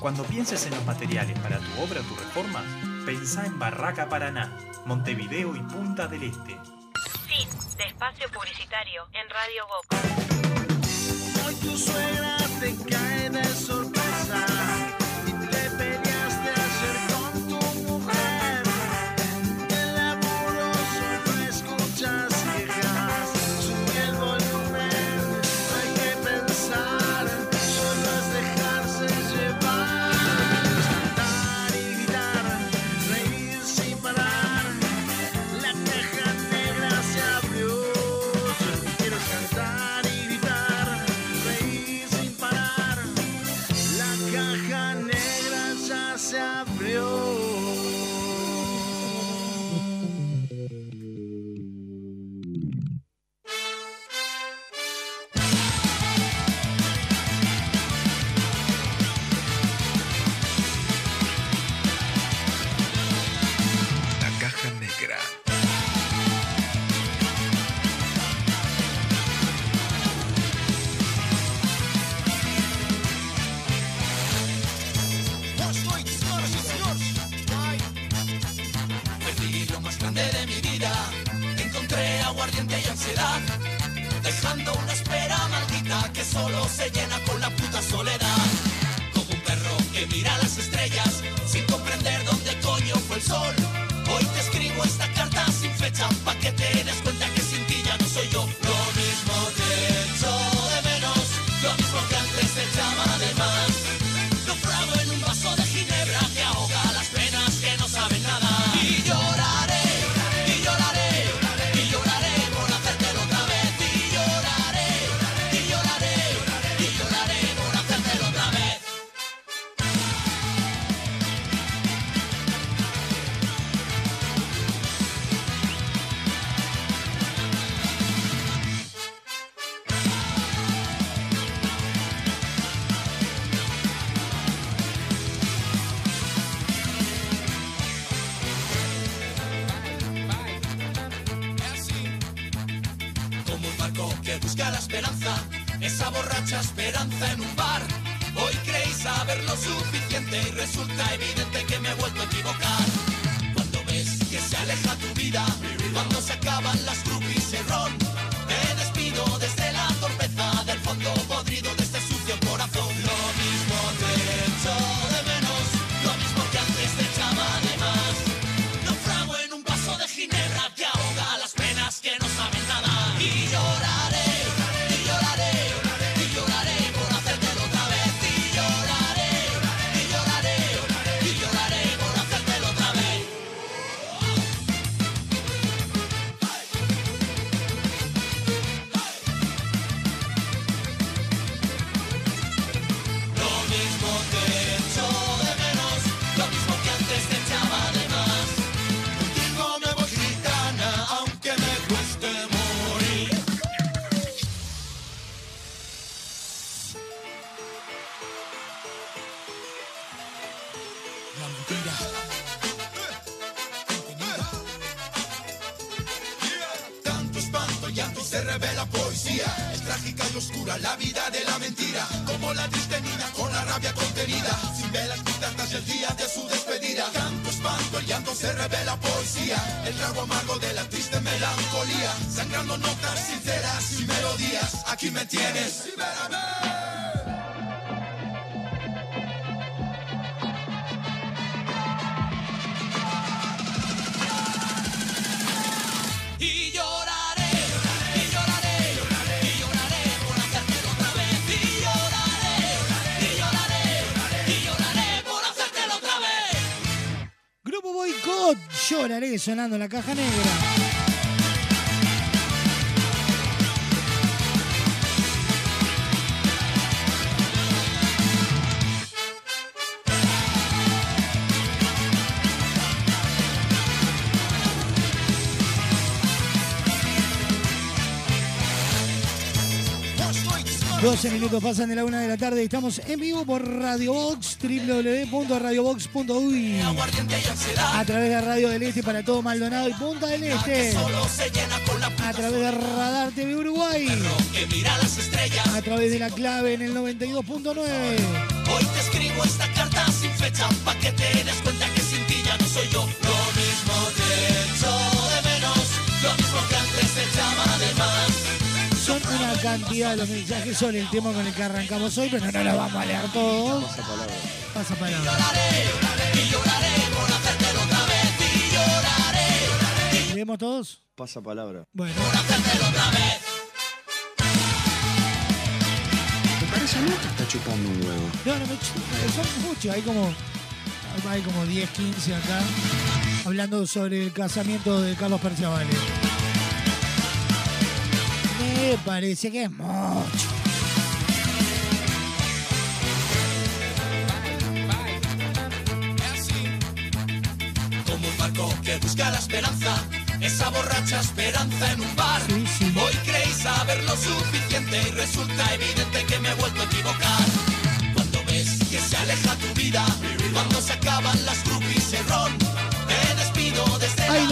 Cuando pienses en los materiales para tu obra o tu reforma, pensá en Barraca Paraná, Montevideo y Punta del Este. Fin de espacio publicitario en Radio Boca. Hoy tu suegra te cae de sorpresa la caja negra. Doce minutos pasan de la una de la tarde y estamos en vivo por Radio Box, www.radiobox.uy. A través de Radio del Este para todo Maldonado y Punta del Este. A través de Radar TV Uruguay. A través de la clave en el 92.9. Hoy te escribo esta carta sin fecha pa' que te des cuenta que sin ti ya no soy yo. Cantidad, los mensajes son el tema con el que arrancamos hoy, pero no los vamos a leer todos. Pasa palabra. Pasa palabra. Y lloraré por hacértelo otra vez. Y lloraré ¿Leemos todos? Pasa palabra. Bueno. por hacértelo otra vez. Me parece a mí que está chupando un huevo. No, no, me son muchos, hay como, hay como 10, 15 acá, hablando sobre el casamiento de Carlos Perciavale. Me parece que es mucho. Como un barco que busca la esperanza, esa borracha esperanza en un bar. Hoy creí saber lo suficiente y resulta evidente que me he vuelto a equivocar. Cuando ves que se aleja tu vida, cuando se acaban las groupies y ron,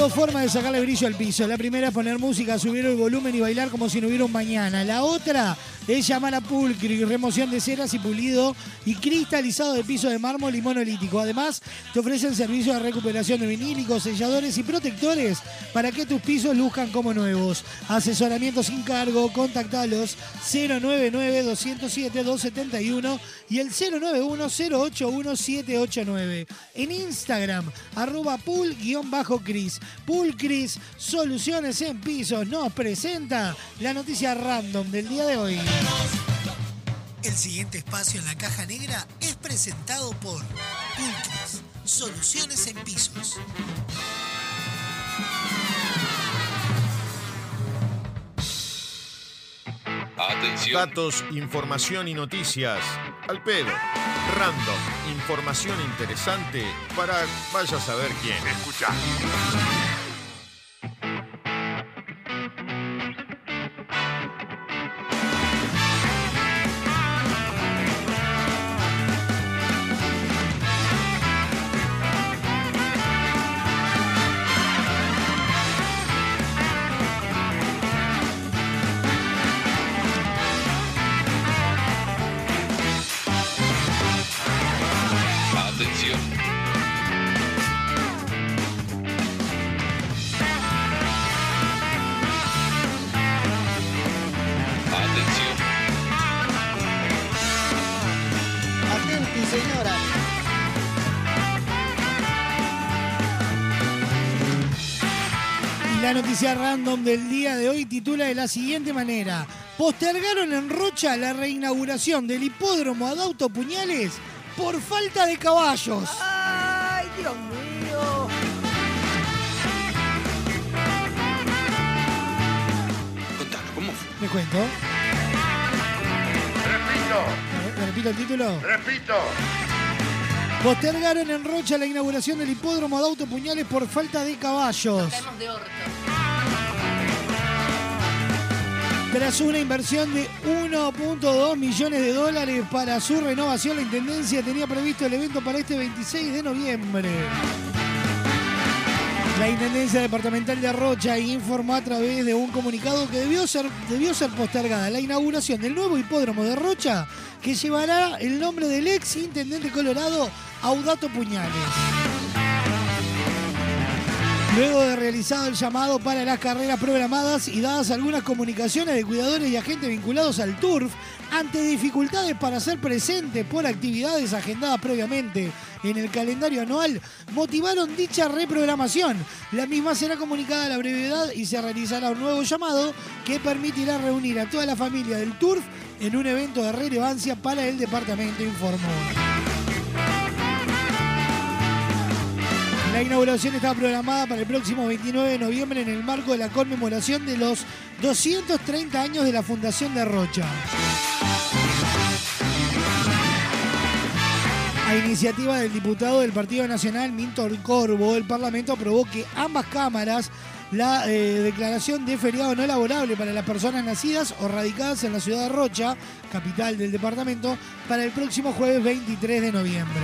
dos formas de sacarle brillo al piso. La primera es poner música, subir el volumen y bailar como si no hubiera un mañana. La otra es llamar a Pulcri, remoción de ceras y pulido y cristalizado de piso de mármol y monolítico. Además, te ofrecen servicios de recuperación de vinílicos, selladores y protectores para que tus pisos luzcan como nuevos. Asesoramiento sin cargo, contactalos 099-207-271 y el 091-081-789. En Instagram, arroba pool-cris. Pool Cris, soluciones en pisos, nos presenta la noticia random del día de hoy. El siguiente espacio en la caja negra es presentado por Pulcris, soluciones en pisos. Atención. Datos, información y noticias. Al pedo. Random. Información interesante para vaya a saber quién. Escucha. Noticia random del día de hoy titula de la siguiente manera. Postergaron en Rocha la reinauguración del hipódromo Adauto Puñales por falta de caballos. ¡Ay, Dios mío! Contanos, ¿cómo fue? Me cuento. Repito. ¿Me repito el título? Repito. Postergaron en Rocha la inauguración del hipódromo Adauto Puñales por falta de caballos. de orto. Tras una inversión de 1.2 millones de dólares para su renovación, la Intendencia tenía previsto el evento para este 26 de noviembre. La Intendencia Departamental de Rocha informó a través de un comunicado que debió ser, debió ser postergada la inauguración del nuevo hipódromo de Rocha, que llevará el nombre del ex intendente colorado Audato Puñales. Luego de realizado el llamado para las carreras programadas y dadas algunas comunicaciones de cuidadores y agentes vinculados al TURF, ante dificultades para ser presentes por actividades agendadas previamente en el calendario anual, motivaron dicha reprogramación. La misma será comunicada a la brevedad y se realizará un nuevo llamado que permitirá reunir a toda la familia del TURF en un evento de relevancia para el departamento, informó. La inauguración está programada para el próximo 29 de noviembre en el marco de la conmemoración de los 230 años de la Fundación de Rocha. A iniciativa del diputado del Partido Nacional, Minton Corvo, el Parlamento aprobó que ambas cámaras la eh, declaración de feriado no laborable para las personas nacidas o radicadas en la ciudad de Rocha, capital del departamento, para el próximo jueves 23 de noviembre.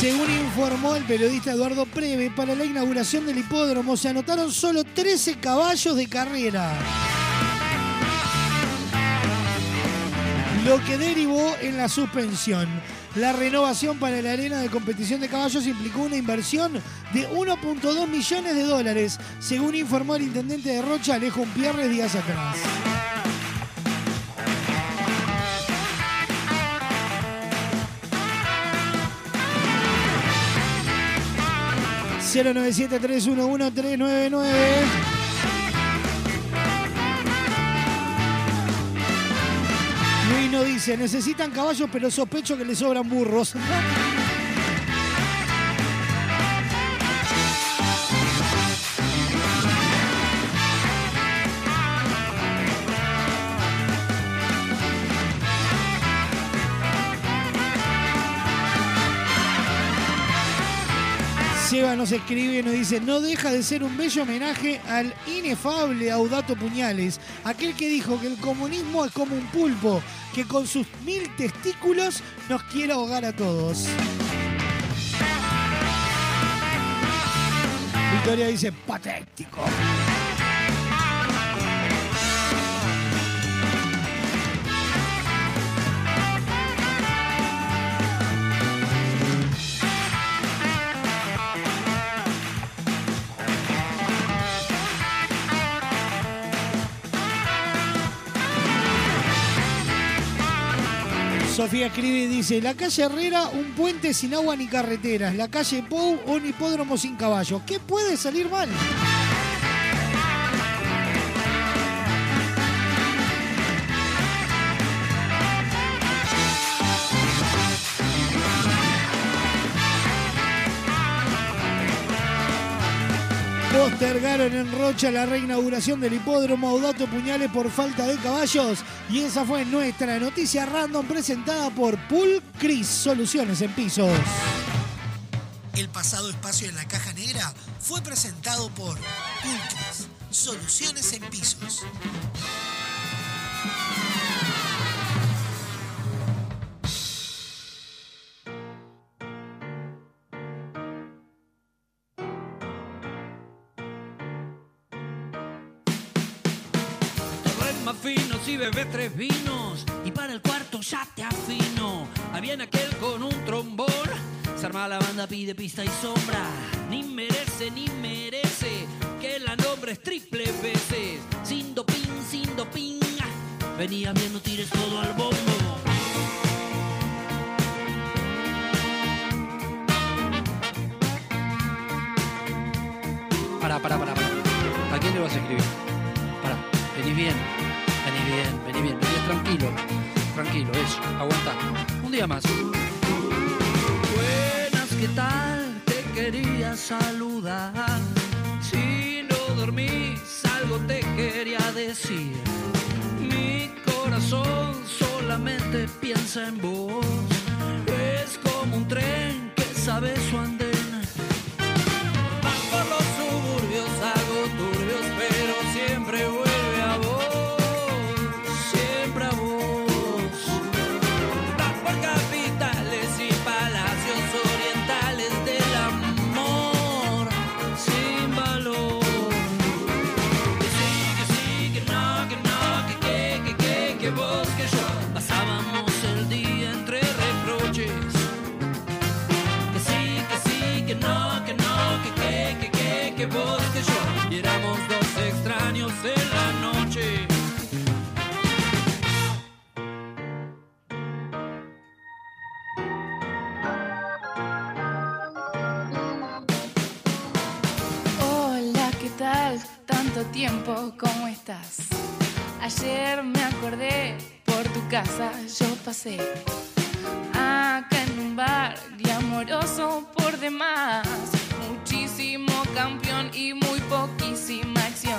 Según informó el periodista Eduardo Preve, para la inauguración del hipódromo se anotaron solo 13 caballos de carrera. Lo que derivó en la suspensión. La renovación para la arena de competición de caballos implicó una inversión de 1.2 millones de dólares, según informó el intendente de Rocha, Alejo Pierres, días atrás. ...097-311-399... Luis no dice, necesitan caballos, pero sospecho que le sobran burros. Nos escribe y nos dice, no deja de ser un bello homenaje al inefable Audato Puñales, aquel que dijo que el comunismo es como un pulpo, que con sus mil testículos nos quiere ahogar a todos. Victoria dice, patético. Sofía escribe y dice, la calle Herrera, un puente sin agua ni carreteras. La calle Pou, un hipódromo sin caballos. ¿Qué puede salir mal? Postergaron en Rocha la reinauguración del hipódromo Audato Puñales por falta de caballos. Y esa fue nuestra noticia random presentada por Pool Cris Soluciones en Pisos. El pasado espacio en la caja negra fue presentado por Pulcris, Soluciones en Pisos. Vinos y para el cuarto ya te afino. Había en aquel con un trombón. Se arma la banda, pide pista y sombra. Ni merece, ni merece que la nombres triple veces. Sin doping, sin doping. Venía bien, no tires todo al bombo. Pará, pará, pará, pará. ¿A quién le vas a escribir? Pará, vení bien, bien, vení bien, vení tranquilo, tranquilo, eso, aguanta. Un día más. Buenas, ¿qué tal? Te quería saludar. Si no dormís, algo te quería decir. Mi corazón solamente piensa en vos. Es como un tren que sabe su andén. Tiempo, ¿cómo estás? Ayer me acordé por tu casa, yo pasé acá en un bar glamoroso por demás. Muchísimo campeón y muy poquísima acción.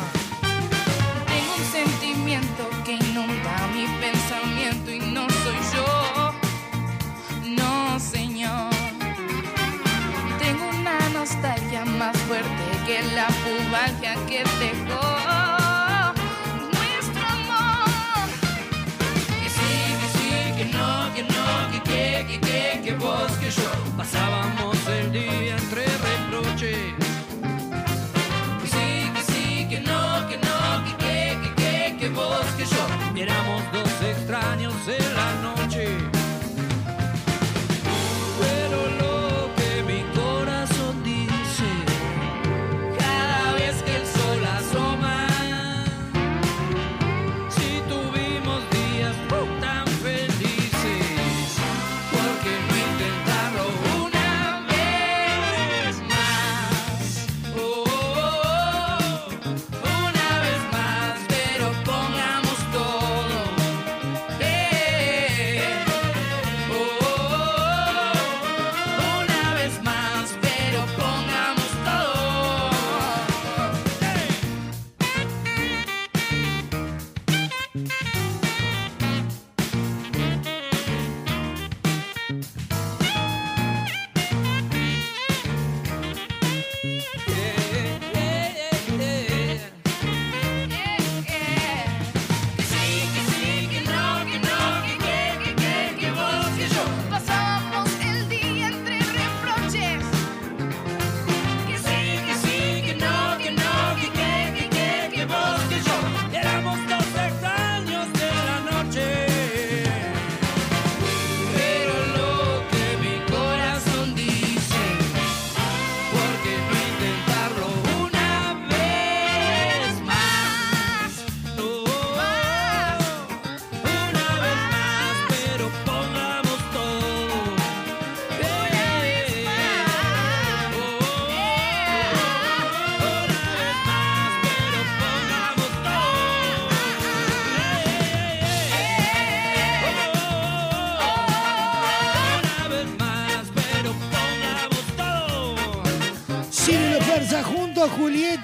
Tengo un sentimiento que inunda mi pensamiento y no soy yo. No, señor. Tengo una nostalgia más fuerte que la pubalgia que dejó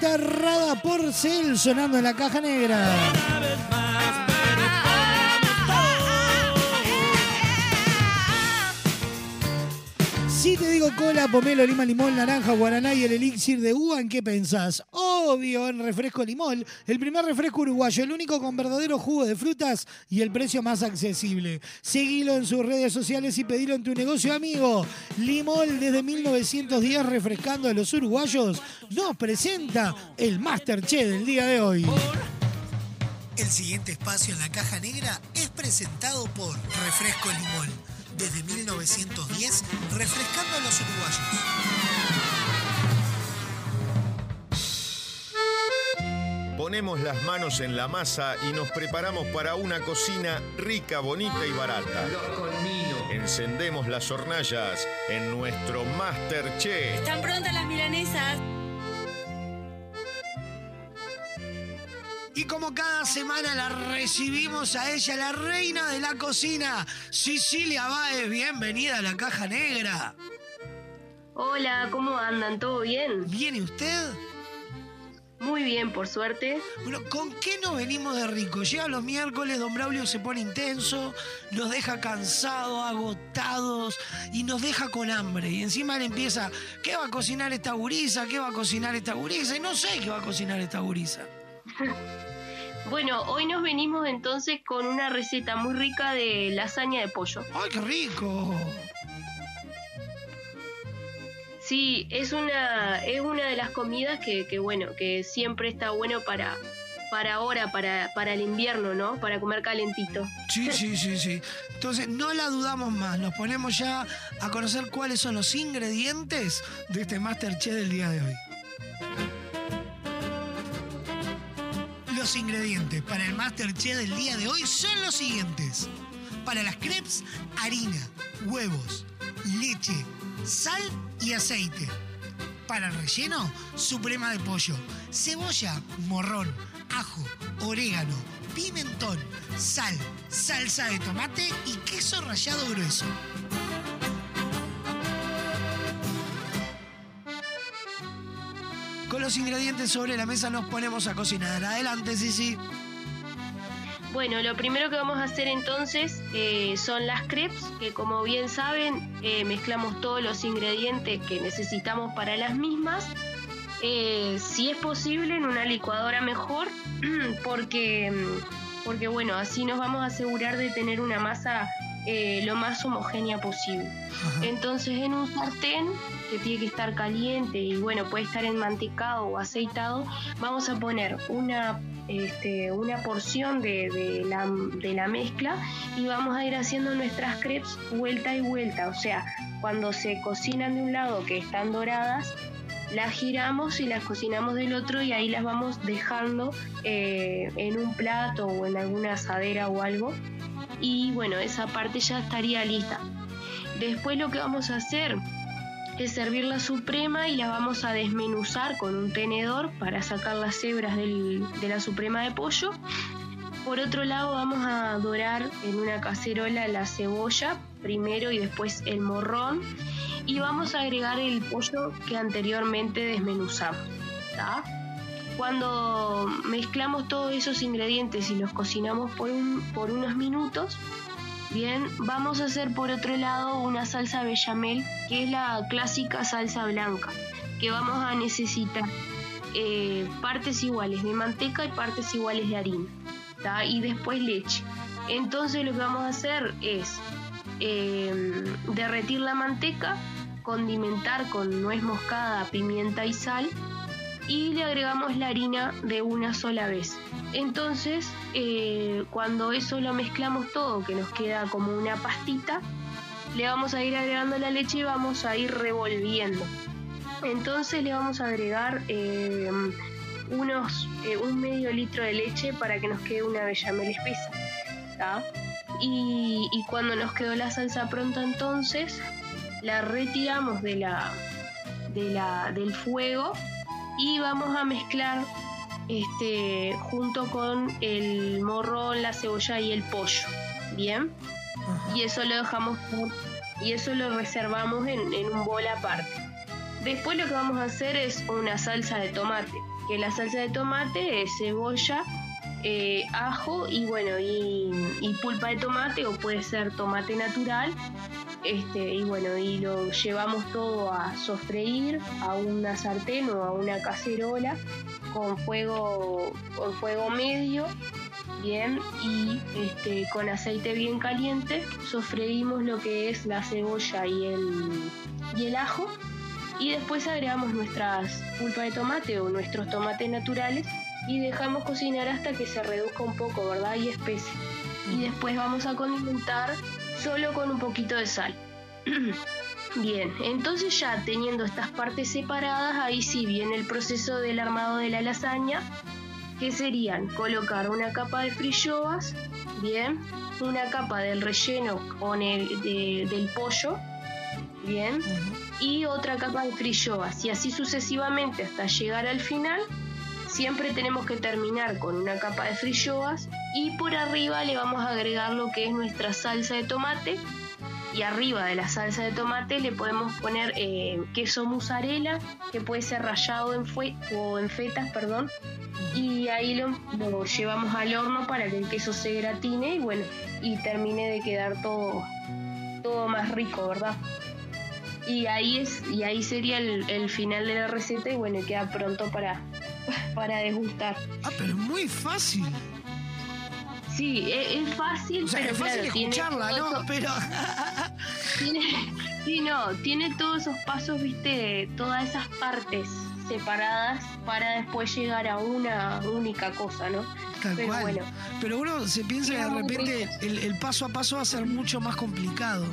a Julieta Rada Porcel sonando en la caja negra. Si te digo cola, pomelo, lima, limón, naranja, guaraná y el elixir de uva, ¿en qué pensás? Obvio, refresco limón, el primer refresco uruguayo, el único con verdadero jugo de frutas y el precio más accesible. Seguilo en sus redes sociales y pedilo en tu negocio, amigo. Limón desde 1910 refrescando a los uruguayos nos presenta el Masterchef del día de hoy. El siguiente espacio en la caja negra es presentado por Refresco Limón. Desde 1910, refrescando a los uruguayos. Ponemos las manos en la masa y nos preparamos para una cocina rica, bonita y barata. Encendemos las hornallas en nuestro Masterchef. ¿Están prontas las milanesas? Y como cada semana la recibimos a ella, la reina de la cocina, Cecilia Báez, bienvenida a la caja negra. Hola, ¿cómo andan? ¿Todo bien? ¿Bien y usted? Muy bien, por suerte. Bueno, ¿con qué nos venimos de rico? Llega los miércoles, don Braulio se pone intenso, nos deja cansados, agotados y nos deja con hambre. Y encima le empieza, ¿qué va a cocinar esta gurisa? ¿Qué va a cocinar esta gurisa? Y no sé qué va a cocinar esta gurisa. Bueno, hoy nos venimos entonces con una receta muy rica de lasaña de pollo. ¡Ay, qué rico! Sí, es una, es una de las comidas que, que bueno, que siempre está bueno para, para ahora, para, para el invierno, ¿no? Para comer calentito. Sí, sí, sí, sí. Entonces, no la dudamos más. Nos ponemos ya a conocer cuáles son los ingredientes de este Masterchef del día de hoy. Los ingredientes para el Masterchef del día de hoy son los siguientes. Para las crepes, harina, huevos, leche, sal y aceite. Para el relleno, suprema de pollo, cebolla, morrón, ajo, orégano, pimentón, sal, salsa de tomate y queso rallado grueso. Con los ingredientes sobre la mesa nos ponemos a cocinar. Adelante, Sisi. Bueno, lo primero que vamos a hacer entonces eh, son las crepes, que como bien saben, eh, mezclamos todos los ingredientes que necesitamos para las mismas. Eh, si es posible, en una licuadora mejor, porque, porque bueno, así nos vamos a asegurar de tener una masa lo más homogénea posible. Entonces, en un sartén que tiene que estar caliente y bueno, puede estar enmantecado o aceitado, vamos a poner una este, una porción de, de, la, de, la, mezcla y vamos a ir haciendo nuestras crepes vuelta y vuelta. O sea, cuando se cocinan de un lado que están doradas, las giramos y las cocinamos del otro y ahí las vamos dejando eh, en un plato o en alguna asadera o algo. Y bueno, esa parte ya estaría lista. Después lo que vamos a hacer es servir la suprema y la vamos a desmenuzar con un tenedor para sacar las hebras del, de la suprema de pollo. Por otro lado vamos a dorar en una cacerola la cebolla primero y después el morrón y vamos a agregar el pollo que anteriormente desmenuzamos. Cuando mezclamos todos esos ingredientes y los cocinamos por, un, por unos minutos, Bien, vamos a hacer por otro lado una salsa bechamel, que es la clásica salsa blanca, que vamos a necesitar eh, partes iguales de manteca y partes iguales de harina, ¿tá? y después leche. Entonces lo que vamos a hacer es eh, derretir la manteca, condimentar con nuez moscada, pimienta y sal, y le agregamos la harina de una sola vez. Entonces, eh, cuando eso lo mezclamos todo, que nos queda como una pastita, le vamos a ir agregando la leche y vamos a ir revolviendo. Entonces le vamos a agregar eh, unos eh, un medio litro de leche para que nos quede una bechamel espesa. Y, y cuando nos quedó la salsa pronta entonces, la retiramos de la, de la, del fuego y vamos a mezclar este, junto con el morrón, la cebolla y el pollo. Bien. Y eso lo dejamos y eso lo reservamos en, en un bol aparte. Después lo que vamos a hacer es una salsa de tomate, que la salsa de tomate es cebolla, eh, ajo y bueno, y, y pulpa de tomate o puede ser tomate natural. Este, y bueno, y lo llevamos todo a sofreír a una sartén o a una cacerola con fuego, con fuego medio bien y este, con aceite bien caliente sofreímos lo que es la cebolla y el, y el ajo y después agregamos nuestras pulpa de tomate o nuestros tomates naturales y dejamos cocinar hasta que se reduzca un poco, ¿verdad? Y espese. Y después vamos a condimentar solo con un poquito de sal. Bien, entonces ya teniendo estas partes separadas, ahí sí viene el proceso del armado de la lasaña, que serían colocar una capa de frilloas, bien, una capa del relleno con el de- del pollo, bien, y otra capa de frilloas, y así sucesivamente hasta llegar al final. Siempre tenemos que terminar con una capa de frilloas y por arriba le vamos a agregar lo que es nuestra salsa de tomate y arriba de la salsa de tomate le podemos poner eh, queso mozzarella que puede ser rallado en fue o en fetas, perdón, y ahí lo, llevamos al horno para que el queso se gratine y bueno, y termine de quedar todo, todo más rico, ¿verdad? Y ahí es, y ahí sería el final de la receta y bueno, queda pronto para, para degustar. Ah, pero es muy fácil. Sí, e- es, fácil, O sea, pero es fácil claro, escucharla, ¿no? Pero. tiene, sí, no, tiene todos esos pasos, viste, todas esas partes separadas para después llegar a una única cosa, ¿no? Tal pero cual. bueno, Pero uno se piensa que de repente el, el paso a paso va a ser mucho más complicado.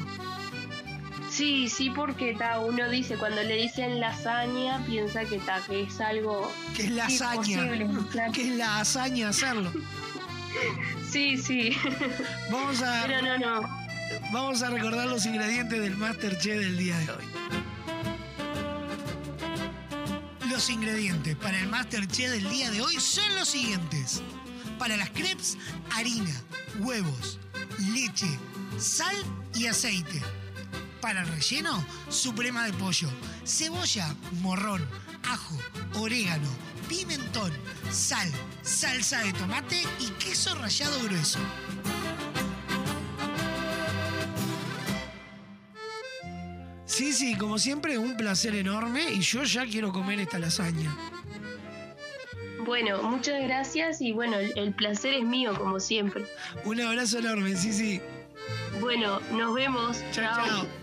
Sí, sí, porque ta, uno dice, cuando le dicen lasaña, piensa que, ta, que es algo Que es la hazaña. Que es la hazaña hacerlo. Sí, sí. Vamos a. Pero no, no. Vamos a recordar los ingredientes del Masterchef del día de hoy. Los ingredientes para el Masterchef del día de hoy son los siguientes. Para las crepes, harina, huevos, leche, sal y aceite. Para el relleno, suprema de pollo, cebolla, morrón, ajo, orégano, pimentón, sal, salsa de tomate y queso rallado grueso. Sí, sí, como siempre, un placer enorme y yo ya quiero comer esta lasaña. Bueno, muchas gracias y bueno, el, el placer es mío, como siempre. Un abrazo enorme, sí, sí. Bueno, nos vemos. Chao, chao.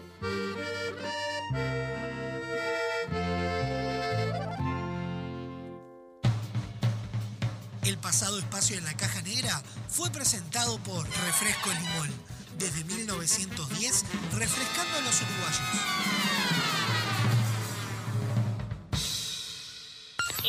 El pasado espacio en la caja negra fue presentado por Refresco Limón. Desde 1910, refrescando a los uruguayos.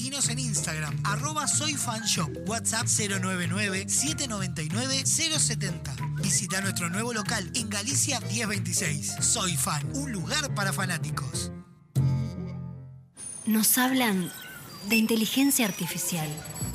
Seguinos en Instagram, arroba soyfanshop, WhatsApp 099-799-070. Visita nuestro nuevo local en Galicia 1026. Soy Fan, un lugar para fanáticos. Nos hablan de inteligencia artificial.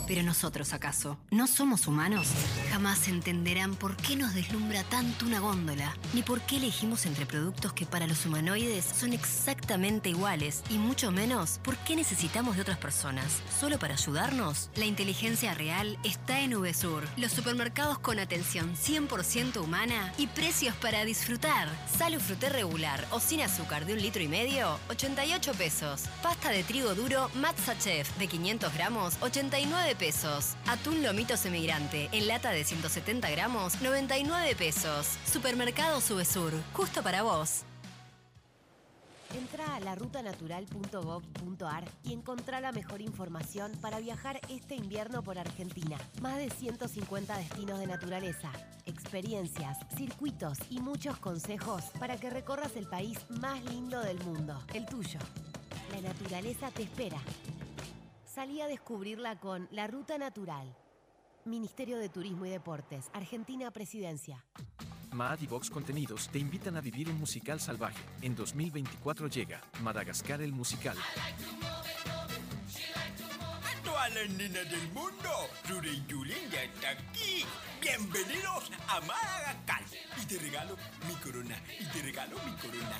Pero nosotros, ¿acaso? ¿No somos humanos? Jamás entenderán por qué nos deslumbra tanto una góndola, ni por qué elegimos entre productos que para los humanoides son exactamente iguales, y mucho menos por qué necesitamos de otras personas. ¿Solo para ayudarnos? La inteligencia real está en VSUR, los supermercados con atención 100% humana y precios para disfrutar. Salo fruté regular o sin azúcar de un litro y medio, 88 pesos. Pasta de trigo duro Matza Chef de 500 gramos, 89 pesos. Atún lomito semigrante en lata de 170 gramos, 99 pesos. Supermercado Subesur, justo para vos. Entra a larutanatural.gov.ar y encontrá la mejor información para viajar este invierno por Argentina. Más de 150 destinos de naturaleza, experiencias, circuitos y muchos consejos para que recorras el país más lindo del mundo, el tuyo. La naturaleza te espera. Salí a descubrirla con La Ruta Natural. Ministerio de Turismo y Deportes, Argentina Presidencia. Maad y Vox Contenidos te invitan a vivir un musical salvaje. En 2024 llega Madagascar el musical. A todas las nenas del mundo, Rure y Julen ya está aquí. Bienvenidos a Madagascar. Y te regalo mi corona. Y te regalo mi corona.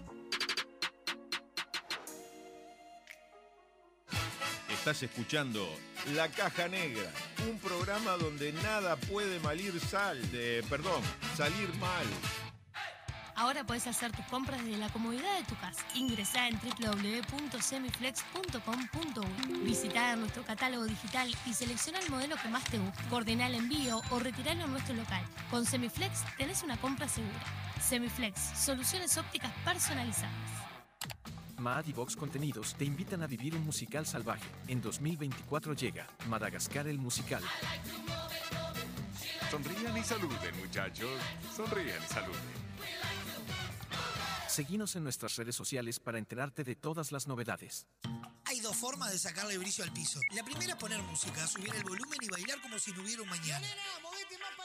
Estás escuchando La Caja Negra, un programa donde nada puede malir sal, de, perdón, salir mal. Ahora puedes hacer tus compras desde la comodidad de tu casa. Ingresá en www.semiflex.com.uy. Visitá nuestro catálogo digital y selecciona el modelo que más te guste. Coordina el envío o retiralo en nuestro local. Con Semiflex tenés una compra segura. Semiflex, soluciones ópticas personalizadas. Maad y Vox Contenidos te invitan a vivir un musical salvaje. En 2024 llega Madagascar el musical. Sonrían y saluden, muchachos. Sonrían y saluden. Seguinos en nuestras redes sociales para enterarte de todas las novedades. Hay dos formas de sacarle brillo al piso. La primera es poner música, subir el volumen y bailar como si no hubiera un mañana.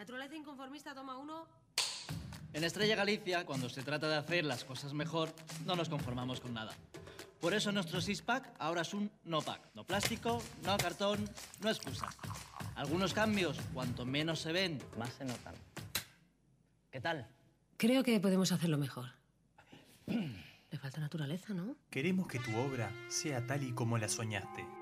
Naturaleza inconformista toma uno. En Estrella Galicia, cuando se trata de hacer las cosas mejor, no nos conformamos con nada. Por eso nuestro six-pack ahora es un no-pack. No plástico, no cartón, no excusa. Algunos cambios, cuanto menos se ven, más se notan. ¿Qué tal? Creo que podemos hacerlo mejor. Le falta naturaleza, ¿no? Queremos que tu obra sea tal y como la soñaste.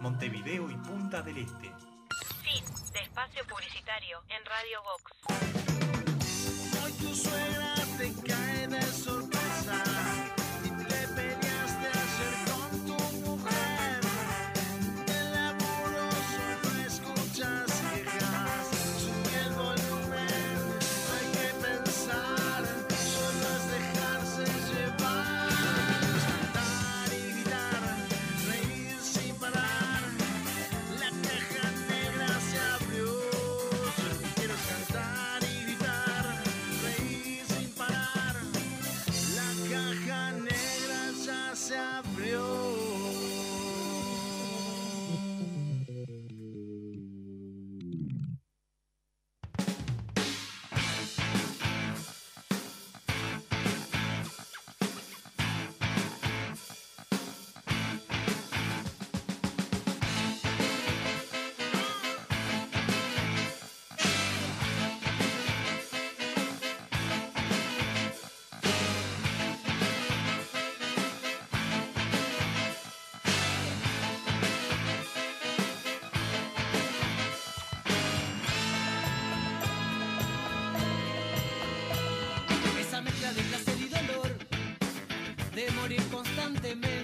Montevideo y Punta del Este. Fin de espacio publicitario en Radio Vox. constantemente.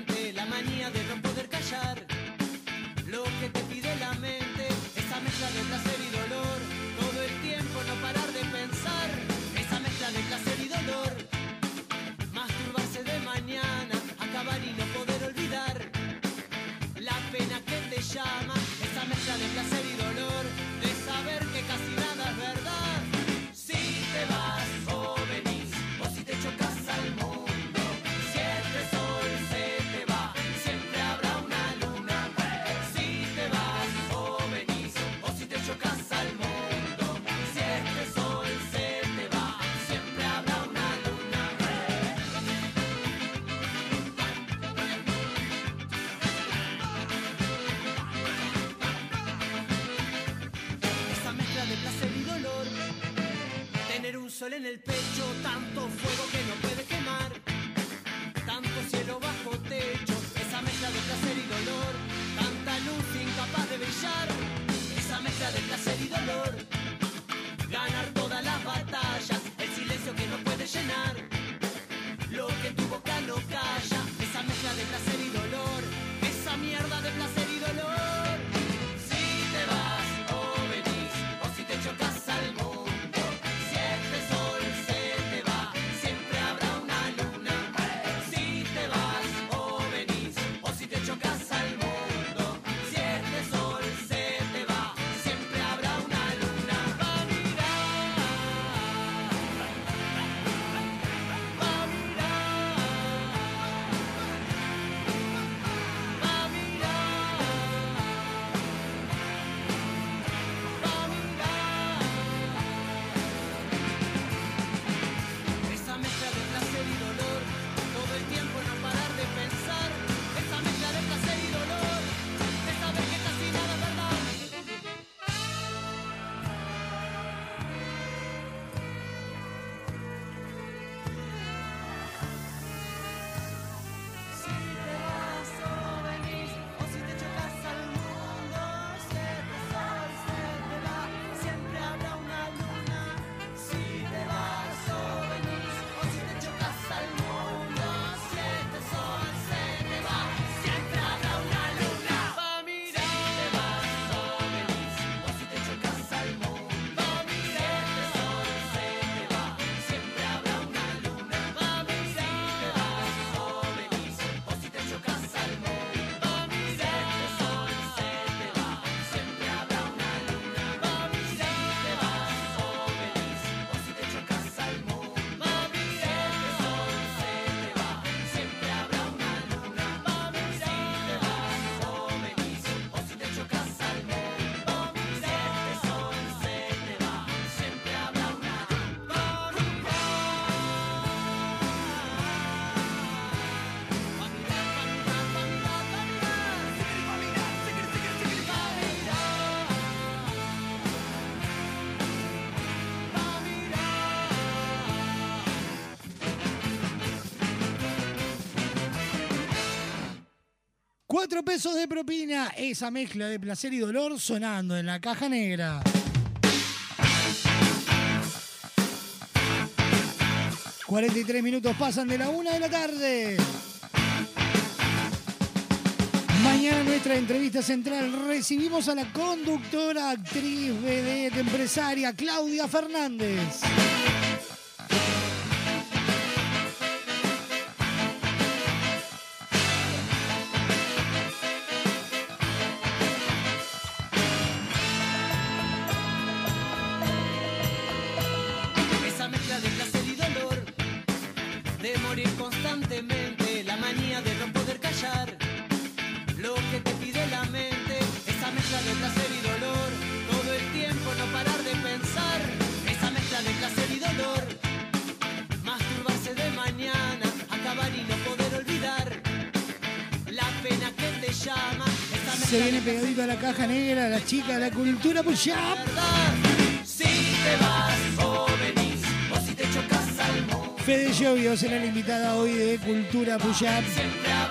Cuatro pesos de propina, esa mezcla de placer y dolor sonando en la caja negra. ...43 minutos pasan de la una de la tarde. Mañana en nuestra entrevista central recibimos a la conductora, actriz, vedette, empresaria Claudia Fernández. de morir constantemente, la manía de no poder callar. Lo que te pide la mente, esa mezcla de placer y dolor, todo el tiempo no parar de pensar, esa mezcla de placer y dolor, masturbarse de mañana, acabar y no poder olvidar, la pena que te llama. Esa Se viene pegadito a la caja negra, la chica, la cultura, pues ya. Si te vas oh. Fede Llovio será la invitada hoy de Cultura Puyap.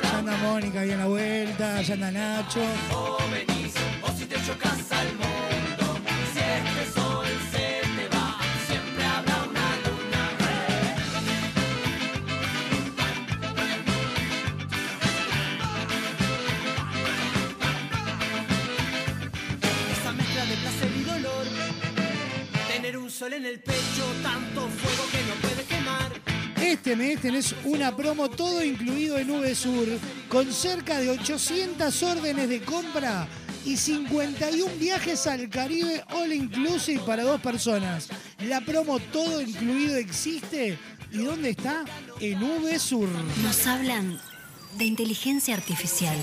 Ya anda Mónica ahí en la vuelta, ya anda Nacho. O venís, o si te chocas al mundo, si este sol se te va, siempre habrá una luna. Esa mezcla de placer y dolor, tener un sol en el pecho, tanto fuego que no puede este mes tenés una promo todo incluido en VSUR con cerca de 800 órdenes de compra y 51 viajes al Caribe all inclusive para dos personas. La promo todo incluido existe y ¿dónde está? En VSUR. Nos hablan de inteligencia artificial.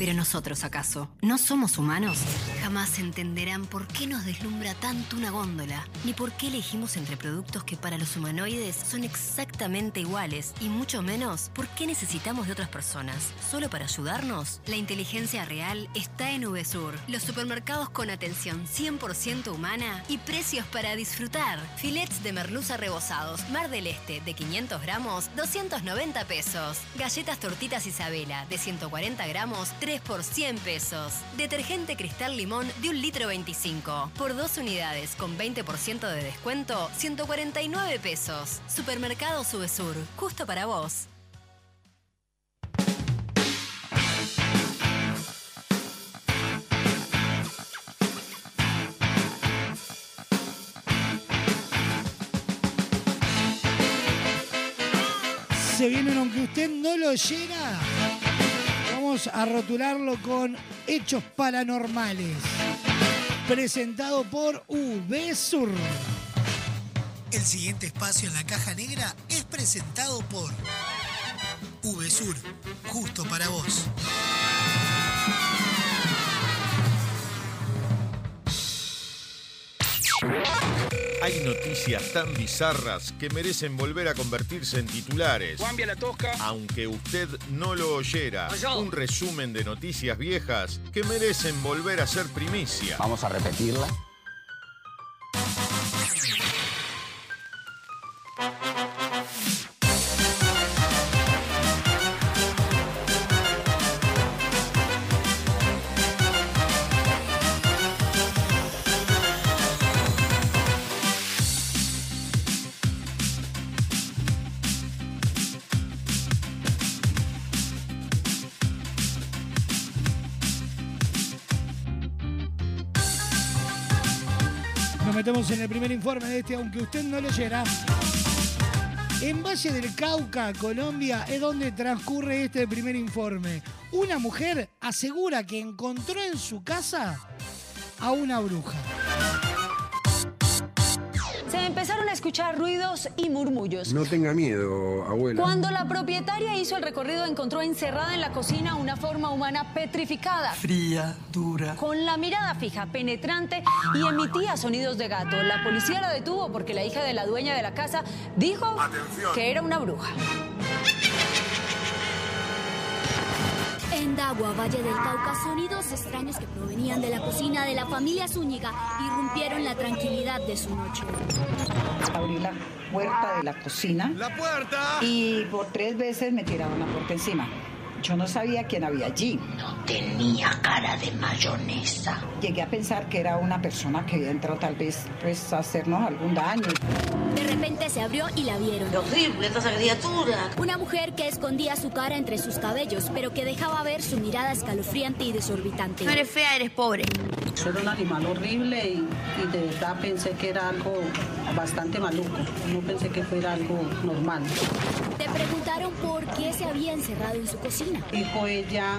Pero nosotros, ¿acaso? ¿No somos humanos? Jamás entenderán por qué nos deslumbra tanto una góndola, ni por qué elegimos entre productos que para los humanoides son exactamente iguales, y mucho menos por qué necesitamos de otras personas. ¿Solo para ayudarnos? La inteligencia real está en VSUR, los supermercados con atención 100% humana y precios para disfrutar. Filets de merluza rebozados, Mar del Este, de 500 gramos, 290 pesos. Galletas tortitas Isabela, de 140 gramos, 3 por 100 pesos. Detergente Cristal Limón de 1 litro 25. Por dos unidades con 20% de descuento, 149 pesos. Supermercado Subesur, justo para vos. Vienen aunque usted no lo oyera. Vamos a rotularlo con hechos paranormales. Presentado por VSUR. El siguiente espacio en la caja negra es presentado por VSUR, justo para vos. Hay noticias tan bizarras que merecen volver a convertirse en titulares. Cambia la tosca. Aunque usted no lo oyera, un resumen de noticias viejas que merecen volver a ser primicia. Vamos a repetirla. Metemos en el primer informe de este, aunque usted no lo oyera. En Valle del Cauca, Colombia, es donde transcurre este primer informe. Una mujer asegura que encontró en su casa a una bruja. Se empezaron a escuchar ruidos y murmullos. No tenga miedo, abuela. Cuando la propietaria hizo el recorrido, encontró encerrada en la cocina una forma humana petrificada. Fría, dura. Con la mirada fija, penetrante y emitía sonidos de gato. La policía la detuvo porque la hija de la dueña de la casa dijo que era una bruja. En Dagua, Valle del Cauca, sonidos extraños que provenían de la cocina de la familia Zúñiga irrumpieron la tranquilidad de su noche. Abrí la puerta de la cocina. ¡La puerta! Y por tres veces me tiraron la puerta encima. Yo no sabía quién había allí. No tenía cara de mayonesa. Llegué a pensar que era una persona que había entrado tal vez pues, a hacernos algún daño. De repente se abrió y la vieron. horrible esta criatura! Una mujer que escondía su cara entre sus cabellos, pero que dejaba ver su mirada escalofriante y desorbitante. No eres fea, eres pobre. Eso era un animal horrible y, y de verdad pensé que era algo bastante maluco. No pensé que fuera algo normal. Te preguntaron por qué se había encerrado en su cocina. Dijo ella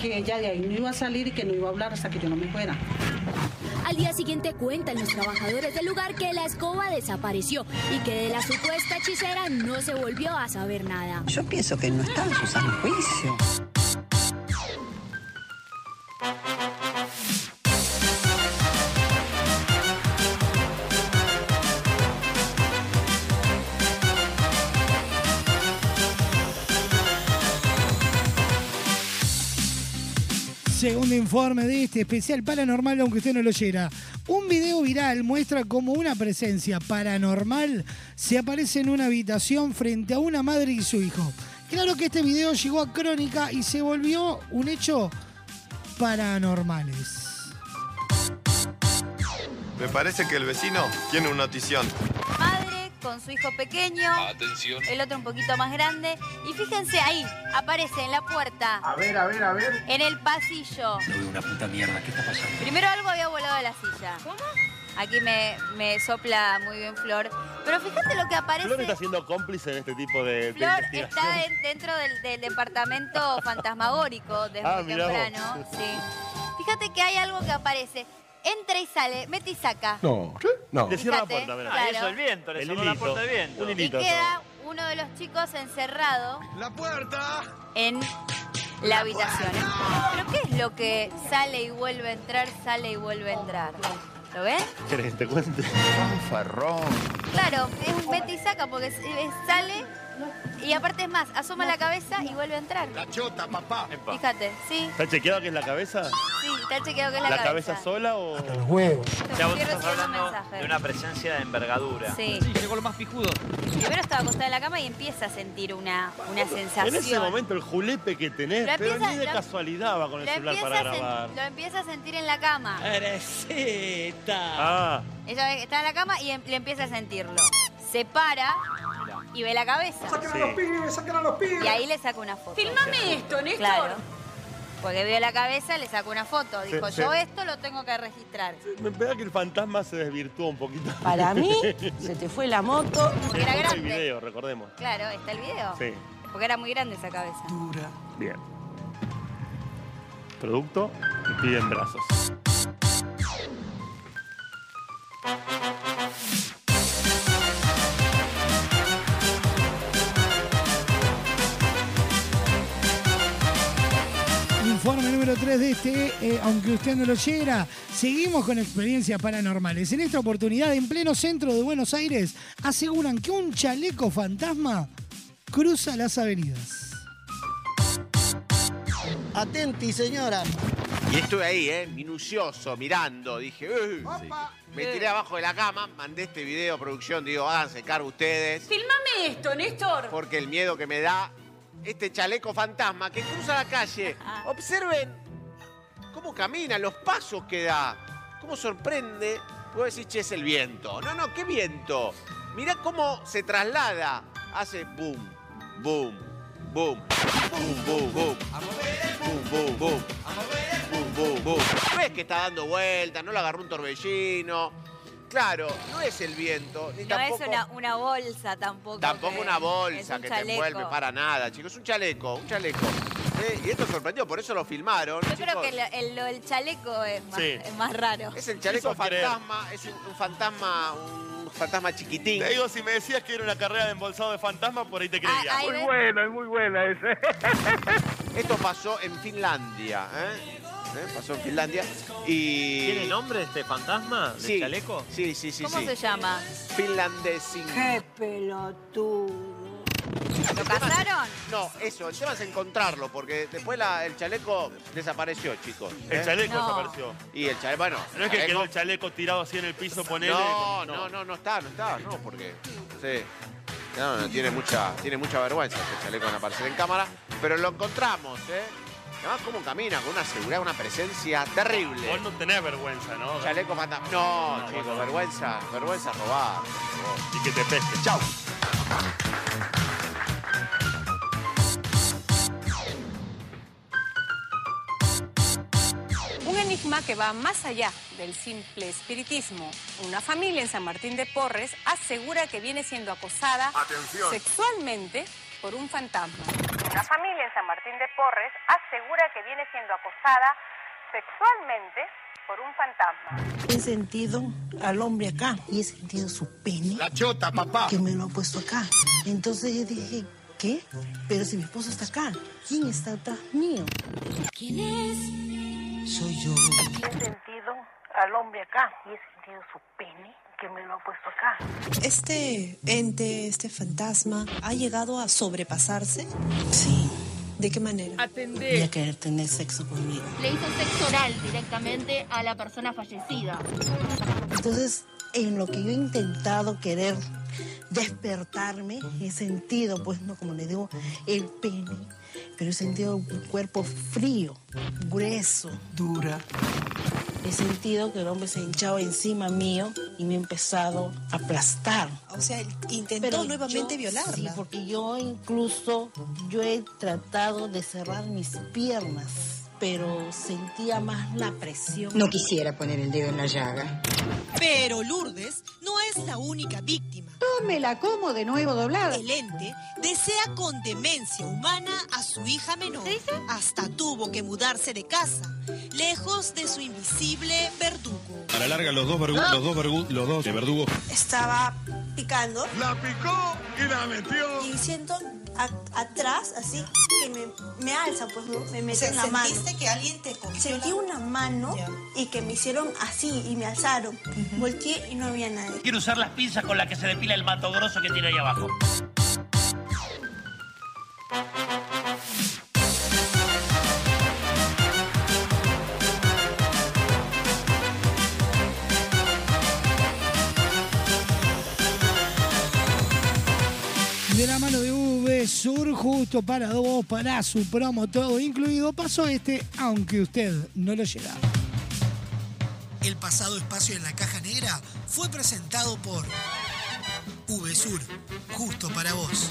que ella de ahí no iba a salir y que no iba a hablar hasta que yo no me fuera. Al día siguiente cuentan los trabajadores del lugar que la escoba desapareció y que de la supuesta hechicera no se volvió a saber nada. Yo pienso que no está en su juicio. Segundo informe de este especial paranormal, aunque usted no lo oyera. Un video viral muestra cómo una presencia paranormal se aparece en una habitación frente a una madre y su hijo. Claro que este video llegó a crónica y se volvió un hecho paranormales. Me parece que el vecino tiene una notición. Con su hijo pequeño. Atención. El otro un poquito más grande. Y fíjense ahí, aparece en la puerta. A ver, a ver, a ver. En el pasillo. No veo una puta mierda. ¿Qué está pasando? Primero algo había volado de la silla. ¿Cómo? Aquí me, me sopla muy bien Flor. Pero fíjate lo que aparece. Flor está siendo cómplice de este tipo de, Flor está en- dentro del, del departamento fantasmagórico desde Ah, muy temprano. Sí. Fíjate que hay algo que aparece. Entra y sale, mete y saca. No. No. Le cierra la Fíjate, puerta, claro. Ah, eso el viento, le El sonó la hilito. puerta de viento. Un Y hilito. queda uno de los chicos encerrado. ¡La puerta! En la habitación. ¿Pero qué es lo que sale y vuelve a entrar, sale y vuelve a entrar? ¿Lo ven? ¿Querés que te cuente? Farrón. Claro, es un mete y saca porque es- es- sale y aparte es más, asoma la cabeza y vuelve a entrar. La chota, papá. Fíjate, sí, ¿Está chequeado que es la cabeza? sí, está chequeado que es la, ¿La cabeza sola o...? Los huevos. Vos estás recibiendo hablando de una presencia de envergadura. Sí. llegó lo más pijudo. Primero estaba acostada en la cama y empieza a sentir una, una sensación. En ese momento el julepe que tenés, Lo pero empieza- ni de lo- casualidad va con el celular para grabar. lo empieza a sentir en la cama. Ah, Ella está en la cama y em- le empieza a sentirlo. Se para y ve la cabeza. ¡Saquen a los pibes, saquen a los pibes. Y ahí le saca una foto. Filmame esto, Néstor. Claro. Porque vio la cabeza, le sacó una foto. Dijo, sí. yo esto lo tengo que registrar. me pega que el fantasma se desvirtuó un poquito. Para mí, se te fue la moto. Porque era el grande. video, recordemos. Claro, está el video. Sí, Porque era muy grande esa cabeza. bien. Producto y piden brazos. Informe número 3 de este, eh, aunque usted no lo oyera, seguimos con experiencias paranormales. En esta oportunidad, en pleno centro de Buenos Aires, aseguran que un chaleco fantasma cruza las avenidas. Atenti, señora. Y estuve ahí, ¿eh? Minucioso, mirando. Dije, "Uy". me tiré abajo de la cama, mandé este video a producción. Digo, háganse cargo ustedes. Filmame esto, Néstor. Porque el miedo que me da este chaleco fantasma que cruza la calle. Observen cómo camina, los pasos que da. Cómo sorprende. Puedo decir, che, es el viento. No, no, ¿qué viento? Mirá cómo se traslada. Hace boom, boom, boom, boom, boom, boom. Boom, boom, boom. Boom, boom, boom. No es que está dando vueltas, no le agarró un torbellino. Claro, no es el viento, ni No tampoco... es una, una bolsa tampoco. Tampoco que- una bolsa un que chaleco. te envuelve para nada, chicos. Es un chaleco, un chaleco. Eh, Y esto sorprendió, por eso lo filmaron. Yo creo que el, el- lo del chaleco es más, Sí. es más raro. Es el chaleco fantasma, es un, un fantasma, un fantasma chiquitín. Te digo, si me decías que era una carrera de embolsado de fantasma, por ahí te creía. ahí Muy buena, es muy buena ese. Esto pasó en Finlandia, ¿eh? ¿Eh? Pasó en Finlandia y... ¿Tiene nombre este fantasma del Sí, chaleco? Sí, sí, sí, ¿Cómo sí. se llama? Finlandesing. Qué pelotudo. ¿Lo cazaron? No, eso, el tema es encontrarlo, porque después la- el chaleco desapareció, chicos. El ¿eh? chaleco No. desapareció. Y el chaleco, bueno. No es que chaleco- quedó el chaleco tirado así en el piso, ponele. No, no, no, no está, no está, no, porque. Sí. No, no, tiene mucha, tiene mucha vergüenza este chaleco en aparecer en cámara, pero lo encontramos, ¿eh? Además, cómo camina, con una seguridad, una presencia terrible. Vos no tenés vergüenza, ¿no? Chaleco fantasma. No, No, chicos, vergüenza, vergüenza robada. Y que te pesque. Chau. Enigma que va más allá del simple espiritismo. Una familia en San Martín de Porres asegura que viene siendo acosada Atención. sexualmente por un fantasma. Una familia en San Martín de Porres asegura que viene siendo acosada sexualmente por un fantasma. He sentido al hombre acá y he sentido su pene. La chota, papá. Que me lo ha puesto acá. Entonces yo dije, ¿qué? Pero si mi esposo está acá, ¿quién está atrás mío? ¿Quién es? Soy yo. He sentido al hombre acá y he sentido su pene que me lo ha puesto acá. ¿Este ente, este fantasma, ha llegado a sobrepasarse? Sí. ¿De qué manera? Voy a querer tener sexo conmigo. Le hizo sexo oral directamente a la persona fallecida. Entonces, en lo que yo he intentado querer despertarme, he sentido, pues no como le digo, el pene, pero he sentido un cuerpo frío, grueso, dura. He sentido que el hombre se hinchaba encima mío y me ha empezado a aplastar. O sea, intentó nuevamente yo- violarla. Sí, porque yo incluso, yo he tratado de cerrar mis piernas pero sentía más la presión. No quisiera poner el dedo en la llaga. Pero Lourdes no es la única víctima. Tómela como de nuevo doblada. El ente desea con demencia humana a su hija menor. Hasta tuvo que mudarse de casa, lejos de su invisible verdugo. A la larga, los dos, vergu- los dos, vergu- los dos de verdugo. Estaba picando. La picó y la metió. Y siento a- atrás, así, que me, me alza, pues ¿no? me mete sea, en la mano. ¿sentiste que alguien te cogió Sentí la- una mano y que me hicieron así y me alzaron. Volteé y no había nadie. Quiero usar las pinzas con las que se depila el mato grosso que tiene ahí abajo. De la mano de Sur, justo para vos, para su promo, todo incluido, pasó este, aunque usted no lo llega. El pasado espacio en la caja negra fue presentado por VSUR, justo para vos.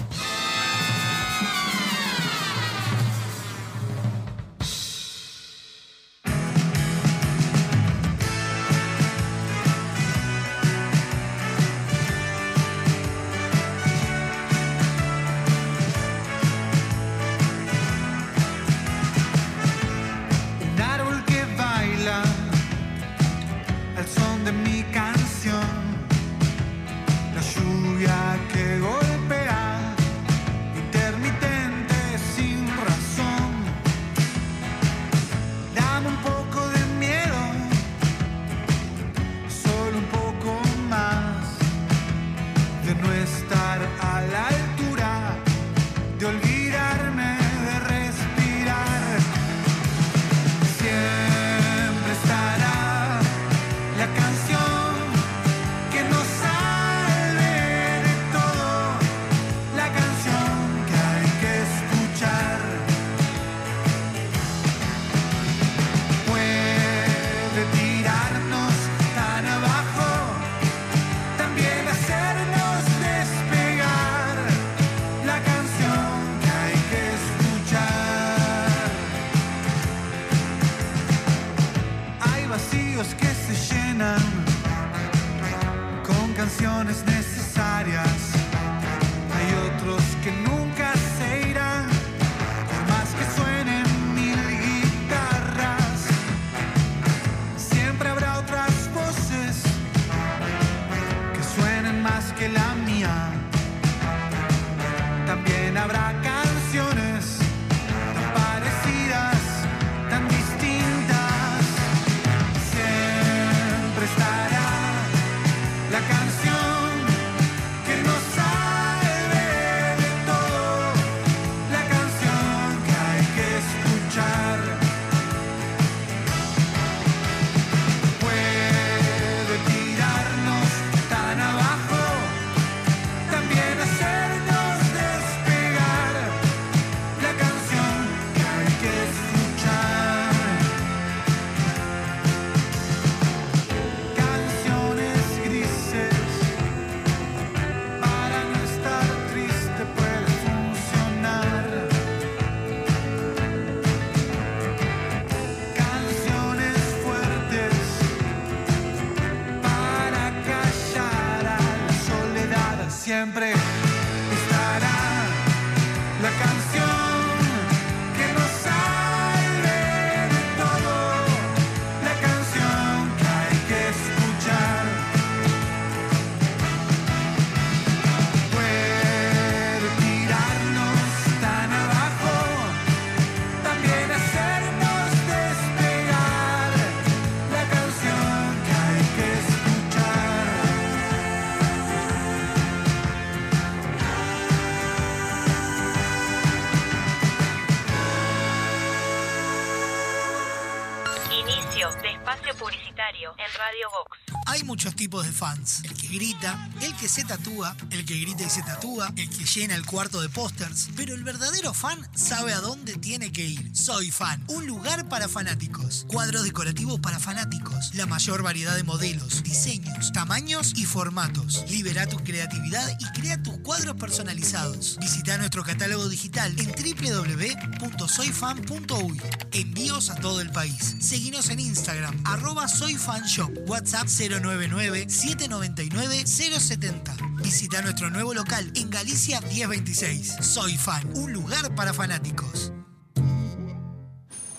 Fans. El que grita, el que se tatúa, el que grita y se tatúa, el que llena el cuarto de pósters. Pero el verdadero fan sabe a dónde tiene que ir. Soy fan, un lugar para fanáticos. Cuadros decorativos para fanáticos. La mayor variedad de modelos, diseños, tamaños y formatos. Libera tu creatividad y crea tus cuadros personalizados. Visita nuestro catálogo digital en www.soyfan.uy. Envíos a todo el país. Seguinos en Instagram, arroba soyfanshop. WhatsApp 099-799-070. Visita nuestro nuevo local en Galicia 1026. Soy Fan, un lugar para fanáticos.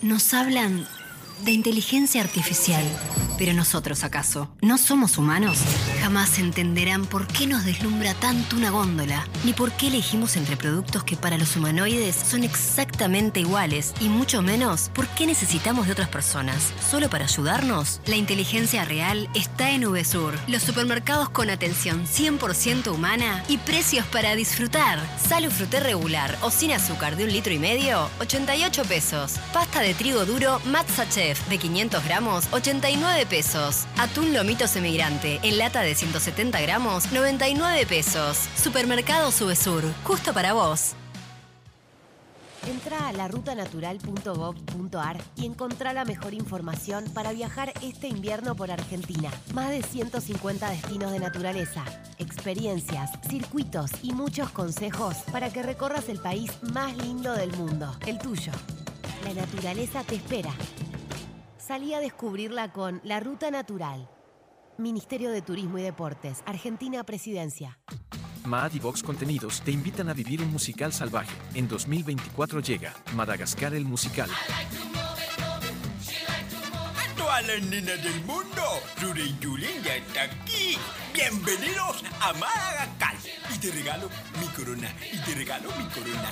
Nos hablan de inteligencia artificial. Pero nosotros, ¿acaso? ¿No somos humanos? Jamás entenderán por qué nos deslumbra tanto una góndola, ni por qué elegimos entre productos que para los humanoides son exactamente iguales, y mucho menos por qué necesitamos de otras personas. ¿Solo para ayudarnos? La inteligencia real está en VSUR, los supermercados con atención 100% humana y precios para disfrutar. Salo fruté regular o sin azúcar de un litro y medio, 88 pesos. Pasta de trigo duro Matza De 500 gramos, 89 pesos. Atún lomito semigrante en lata de 170 gramos, 99 pesos. Supermercado Subesur, justo para vos. Entra a larutanatural.gov.ar y encontrá la mejor información para viajar este invierno por Argentina. Más de 150 destinos de naturaleza, experiencias, circuitos y muchos consejos para que recorras el país más lindo del mundo, el tuyo. La naturaleza te espera. Salí a descubrirla con La Ruta Natural. Ministerio de Turismo y Deportes, Argentina Presidencia. Maad y Vox Contenidos te invitan a vivir un musical salvaje. En 2024 llega Madagascar el musical. A todas las nenas del mundo, Rure y Julen ya está aquí. Bienvenidos a Madagascar. Y te regalo mi corona. Y te regalo mi corona.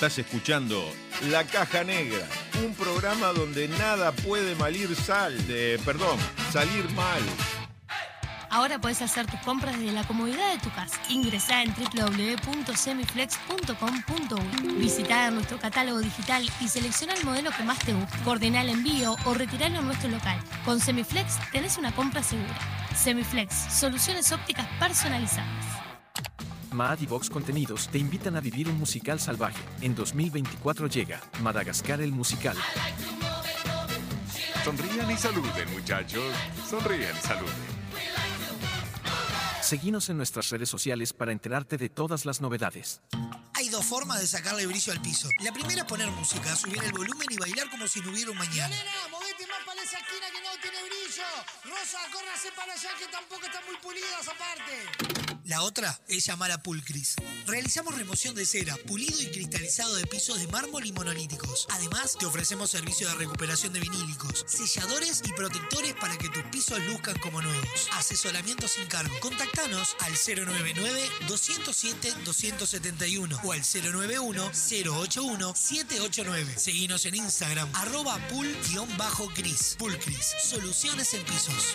Estás escuchando La Caja Negra, un programa donde nada puede malir sal, de, perdón, salir mal. Ahora puedes hacer tus compras desde la comodidad de tu casa. Ingresá en www.semiflex.com.uy. Visitá nuestro catálogo digital y selecciona el modelo que más te guste. Coordina el envío o retiralo en nuestro local. Con Semiflex tenés una compra segura. Semiflex, soluciones ópticas personalizadas. Maad y Vox Contenidos te invitan a vivir un musical salvaje. En 2024 llega Madagascar el musical. Sonrían y saluden, muchachos. Sonrían y saluden. Seguinos en nuestras redes sociales para enterarte de todas las novedades. Hay dos formas de sacarle brillo al piso. La primera es poner música, subir el volumen y bailar como si no hubiera un mañana. movete más para esa esquina que no tiene brillo. Rosa, córrase para allá que tampoco están muy pulidas aparte. La otra es llamar a Pulcris. Realizamos remoción de cera, pulido y cristalizado de pisos de mármol y monolíticos. Además, te ofrecemos servicio de recuperación de vinílicos, selladores y protectores para que tus pisos luzcan como nuevos. Asesoramiento sin cargo. Contactanos al 099-207-271 o al 091-081-789. Seguinos en Instagram, arroba pul-cris. Pulcris, soluciones en pisos.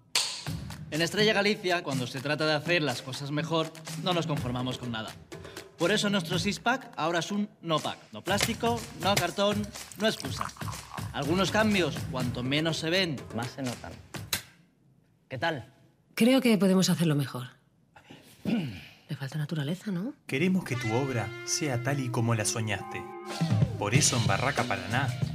En Estrella Galicia, cuando se trata de hacer las cosas mejor, no nos conformamos con nada. Por eso nuestro six-pack ahora es un no-pack. No plástico, no cartón, no excusa. Algunos cambios, cuanto menos se ven, más se notan. ¿Qué tal? Creo que podemos hacerlo mejor. Le falta naturaleza, ¿no? Queremos que tu obra sea tal y como la soñaste. Por eso en Barraca Paraná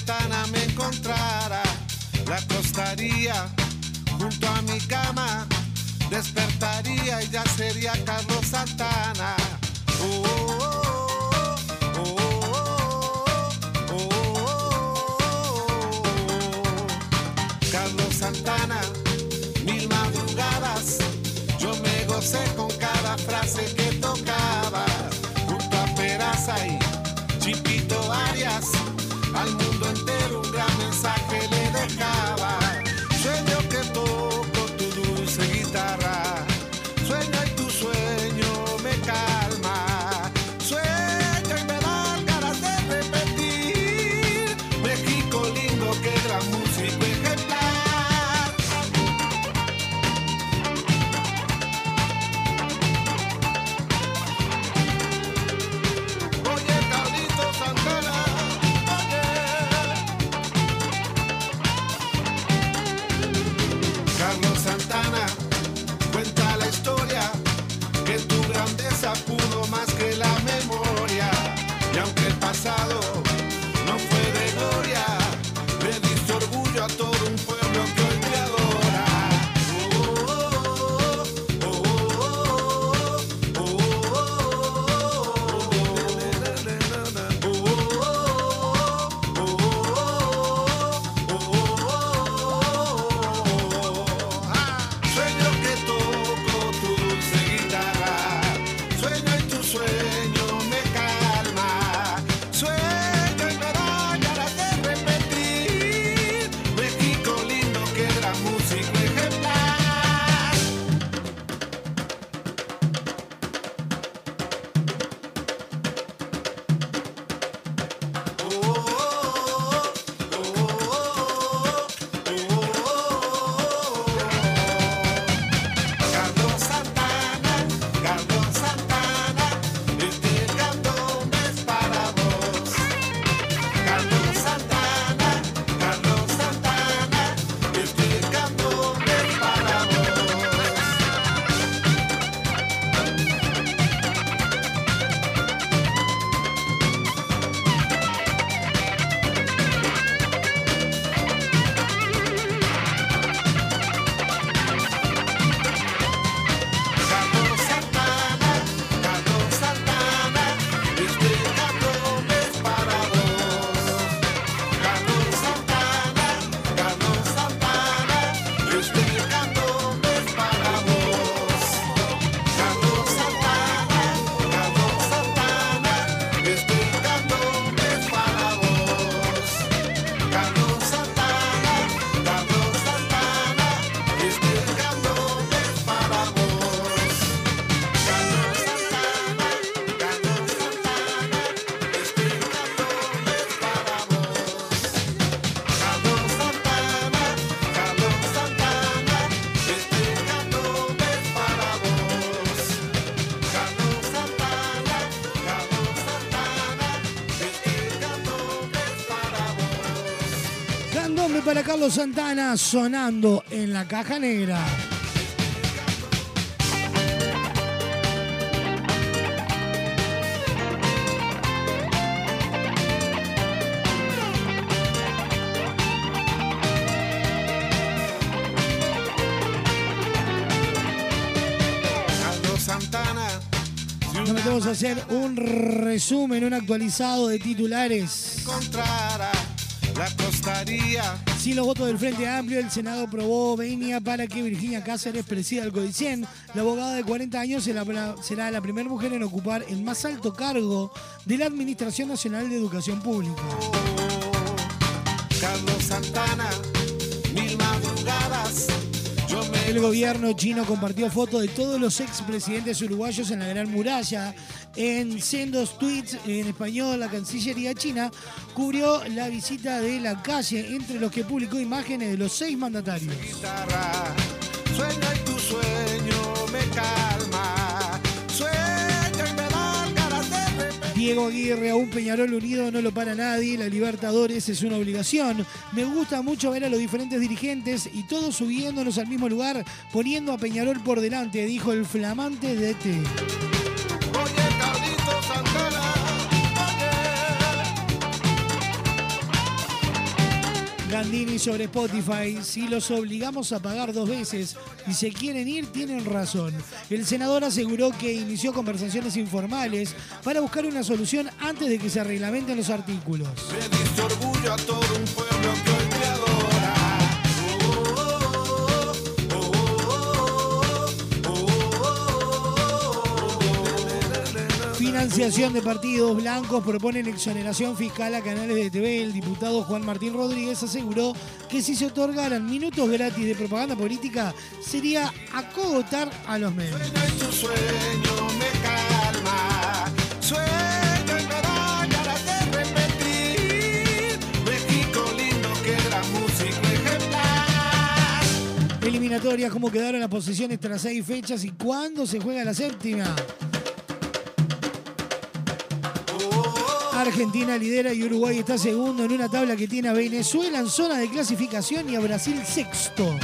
Ventana me encontrara, la acostaría junto a mi cama, despertaría y ya sería Carlos Santana. Oh, oh, oh, oh, oh, oh, oh. Carlos Santana, mil madrugadas, yo me gocé Carlos Santana sonando en la caja negra. Nos metemos a hacer un resumen, un actualizado de titulares. Sin los votos del Frente Amplio, el Senado aprobó venia para que Virginia Cáceres presida el Codicien. La abogada de 40 años será la- primera mujer en ocupar el más alto cargo de la Administración Nacional de Educación Pública. Carlos Santana, mil madrugadas. El gobierno chino compartió fotos de todos los expresidentes uruguayos en la Gran Muralla. En sendos tweets en español, la Cancillería china cubrió la visita de la calle, entre los que publicó imágenes de los seis mandatarios. guitarra. Sueña y tu sueño me calma. Sueña y me dan ganas de repetir. Diego Aguirre a un Peñarol unido no lo para nadie, la Libertadores es una obligación. Me gusta mucho ver a los diferentes dirigentes y todos subiéndonos al mismo lugar, poniendo a Peñarol por delante, dijo el flamante DT. Gandini sobre Spotify, si los obligamos a pagar dos veces y se quieren ir, tienen razón. El senador aseguró que inició conversaciones informales para buscar una solución antes de que se reglamenten los artículos. Me orgullo a todo un Financiación de partidos blancos proponen exoneración fiscal a canales de TV. El diputado Juan Martín Rodríguez aseguró que si se otorgaran minutos gratis de propaganda política sería acogotar a los medios. Eliminatorias, cómo quedaron las posiciones tras seis fechas y cuándo se juega la séptima. Argentina lidera y Uruguay está segundo en una tabla que tiene a Venezuela en zona de clasificación y a Brasil sexto.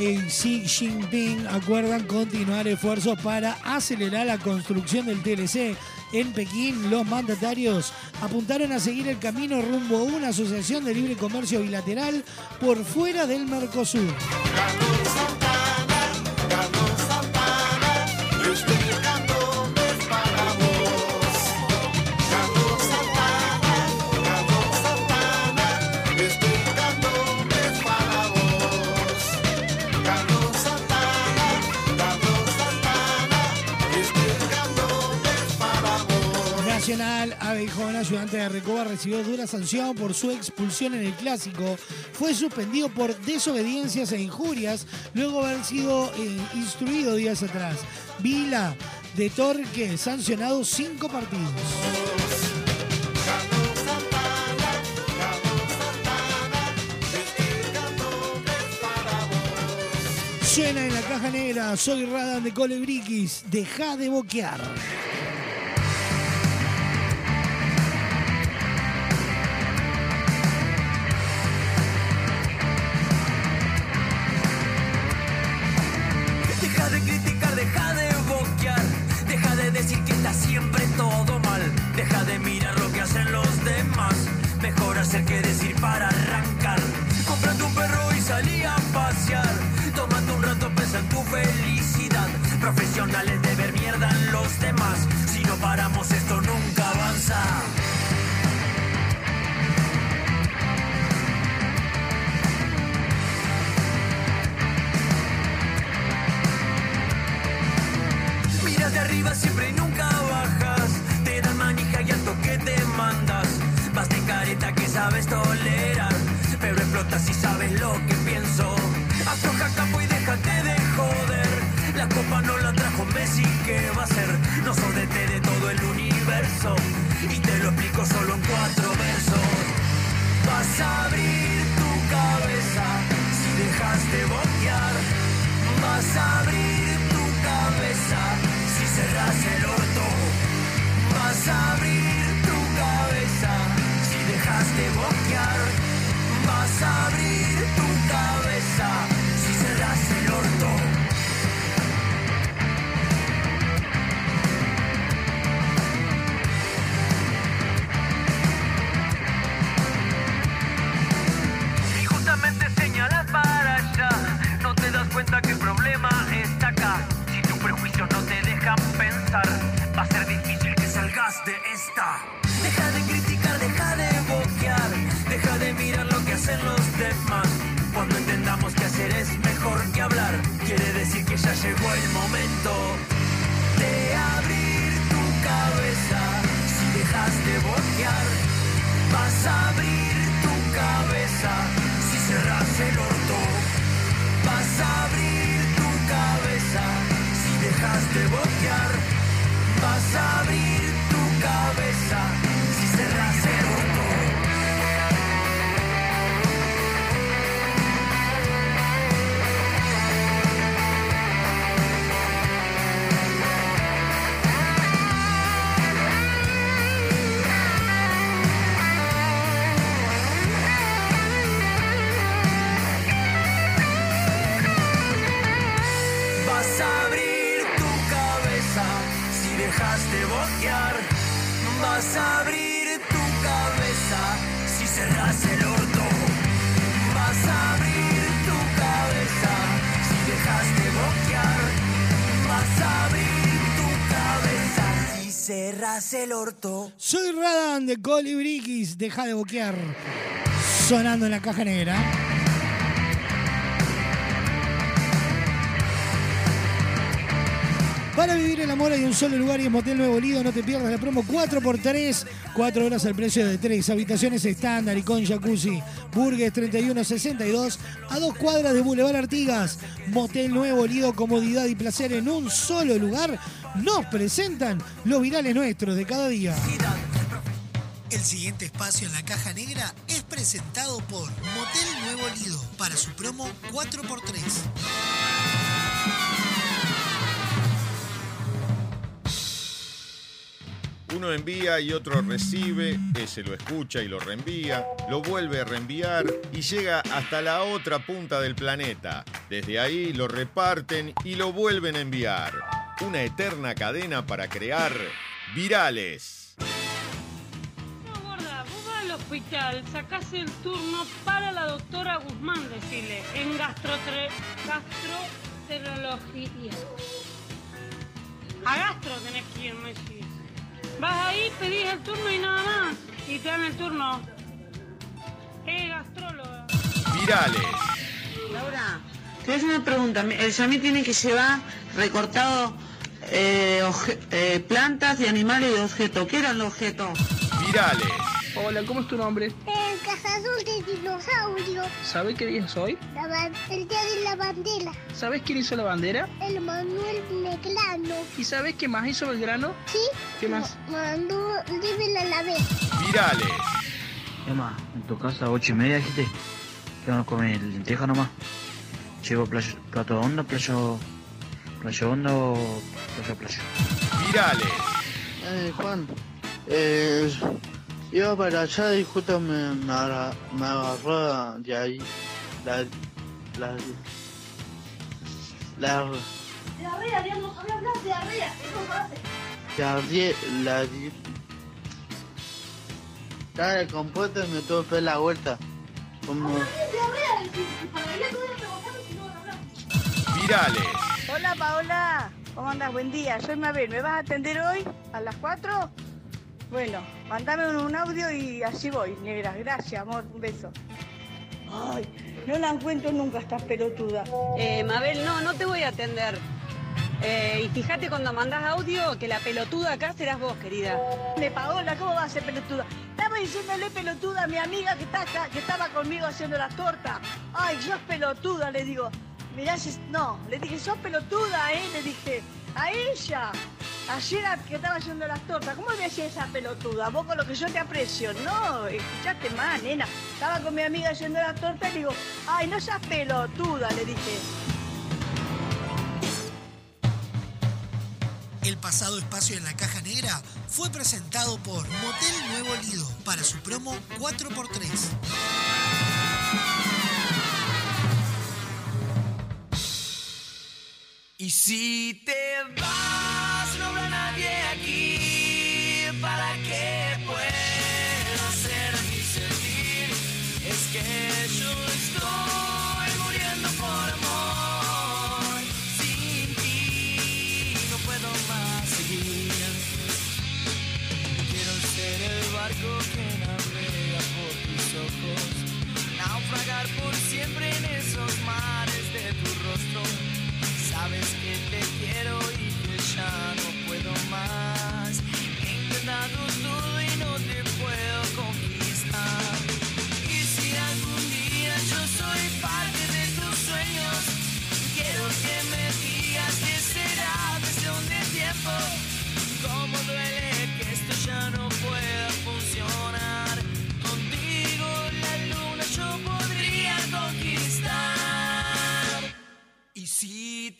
Y Xi Jinping acuerdan continuar esfuerzos para acelerar la construcción del TLC. En Pekín, los mandatarios apuntaron a seguir el camino rumbo a una asociación de libre comercio bilateral por fuera del Mercosur. Nacional, Abejón, ayudante de Recoba, recibió dura sanción por su expulsión en el clásico. Fue suspendido por desobediencias e injurias, luego de haber sido eh, instruido días atrás. Vila de Torque, sancionado cinco partidos. Suena en la caja negra, soy Radan de Colebriquis, deja de boquear. hacer que decir para arrancar. Comprando un perro y salí a pasear. Tomando un rato pensando en tu felicidad. Profesionales de ver mierda en los demás. Si no paramos esto nunca avanza. así que va a ser. No sordete de todo el universo. Y te lo explico solo en cuatro versos. Vas a abrir tu cabeza si dejas de boquear. Vas a abrir tu cabeza si cerras el orto. Vas a abrir tu cabeza si dejas de boquear. Vas a abrir tu cabeza. No te dejan pensar, va a ser difícil que salgas de esta. Deja de criticar, deja de boquear, deja de mirar lo que hacen los demás. Cuando entendamos que hacer es mejor que hablar, quiere decir que ya llegó el momento de abrir tu cabeza. Si dejas de boquear, vas a abrir tu cabeza. Si cerras el orto, vas a abrir vas a abrir tu cabeza. Si cerras el orto. Soy Radan de Colibriquis, deja de boquear. Sonando en la caja negra. Para vivir el amor hay un solo lugar y es Motel Nuevo Lido. No te pierdas la promo 4x3. 4 horas al precio de 3. Habitaciones estándar y con jacuzzi. Burgues 3162 a dos cuadras de Boulevard Artigas. Motel Nuevo Lido, comodidad y placer en un solo lugar. Nos presentan los virales nuestros de cada día. El siguiente espacio en la caja negra es presentado por Motel Nuevo Lido para su promo 4x3. Uno envía y otro recibe, ese lo escucha y lo reenvía, lo vuelve a reenviar y llega hasta la otra punta del planeta. Desde ahí lo reparten y lo vuelven a enviar. Una eterna cadena para crear virales. No, gorda, vos vas al hospital, sacás el turno para la doctora Guzmán, decirle, en gastrotre... gastroenterología. A gastro tenés que ir, no decís. Vas ahí, pedís el turno y nada más. Y te dan el turno. Es gastróloga. Virales. Laura, te hacer una pregunta. El Yami tiene que llevar recortado eh, eh, plantas y animales y objetos. ¿Qué eran los objetos? Virales. Hola, ¿cómo es tu nombre? El cazador de dinosaurios. ¿Sabes qué día es hoy? La el día de la bandera. ¿Sabes quién hizo la bandera? El Manuel Negrano. ¿Y sabes qué más hizo Belgrano? ¿Sí? ¿Qué más? Mandó libre a la vez. Virales. Emma, en tu casa ocho y media dijiste que vamos a comer lenteja nomás. Llevo playo- plato hondo, playo, playo hondo o playo playo. Virales. Eh, Juan, eh, iba para allá y justo me, me, agarra- me agarró de ahí la... la... la... Diarrea, digamos, habla hablar de diarrea. Hace. la... Estaba el compuesto y me tuve que la vuelta. Como... Diarrea, para a todo el Virales. Hola Paola, ¿cómo andas? Buen día, soy Mabel. ¿Me vas a atender hoy a las 4? Bueno, mandame un, audio y así voy, negra. Gracias, amor, un beso. Ay, no la encuentro nunca, estás pelotuda. Eh, Mabel, no, no te voy a atender. Eh, y fíjate cuando mandas audio que la pelotuda acá serás vos, querida. De Paola, ¿cómo va a ser pelotuda? Estaba diciéndole pelotuda a mi amiga que, está acá, que estaba conmigo haciendo las tortas. Ay, sos pelotuda, le digo. Mirá, no, le dije, sos pelotuda, ¿eh? Le dije, a ella. Ayer que estaba haciendo las tortas, ¿cómo me hacía esa pelotuda? Vos con lo que yo te aprecio. No, escuchaste más, nena. Estaba con mi amiga haciendo las tortas y le digo, ay, no seas pelotuda, le dije. El pasado espacio en la caja negra fue presentado por Motel Nuevo Lido para su promo 4x3. Y si te vas,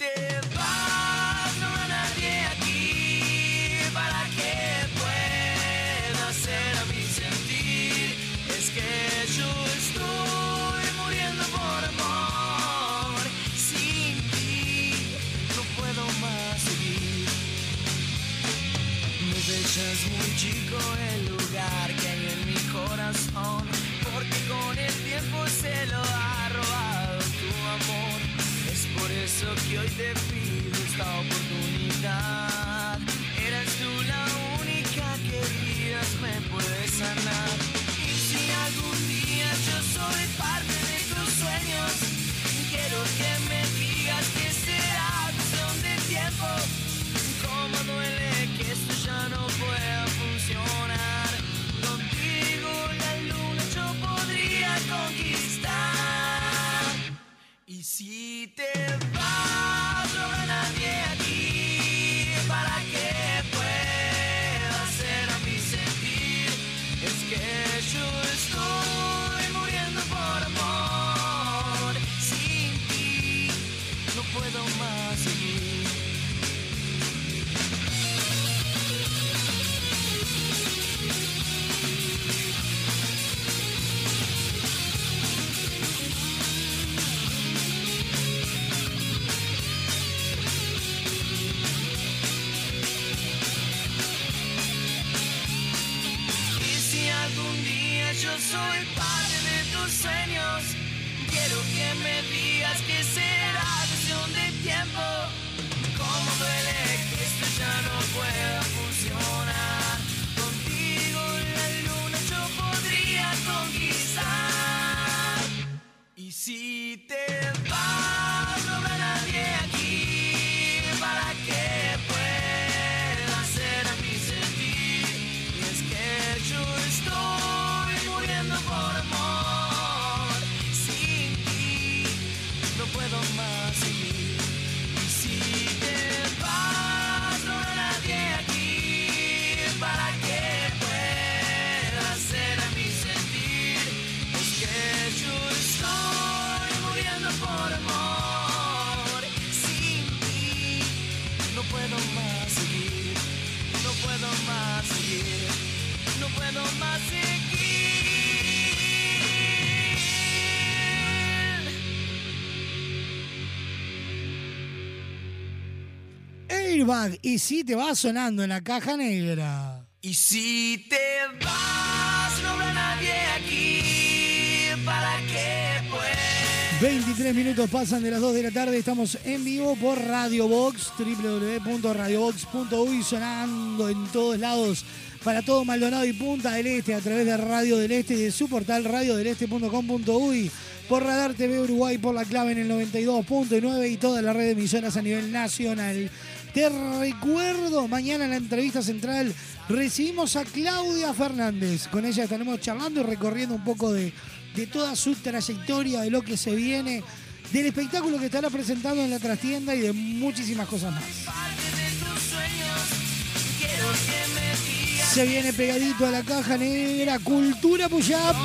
si eso Airbag, y si te va sonando en la caja negra. Y si te vas, no habrá nadie aquí para que pueda. 23 minutos pasan de las 2 de la tarde, estamos en vivo por Radio Box, www.radiobox.uy, sonando en todos lados para todo Maldonado y Punta del Este a través de Radio del Este y de su portal radiodeleste.com.uy, por Radar TV Uruguay, por la clave en el 92.9 y toda la red de emisoras a nivel nacional. Te recuerdo, mañana en la entrevista central recibimos a Claudia Fernández. Con ella estaremos charlando y recorriendo un poco de, de toda su trayectoria, de lo que se viene, del espectáculo que estará presentando en la trastienda y de muchísimas cosas más. Se viene pegadito a la caja negra, cultura push-up.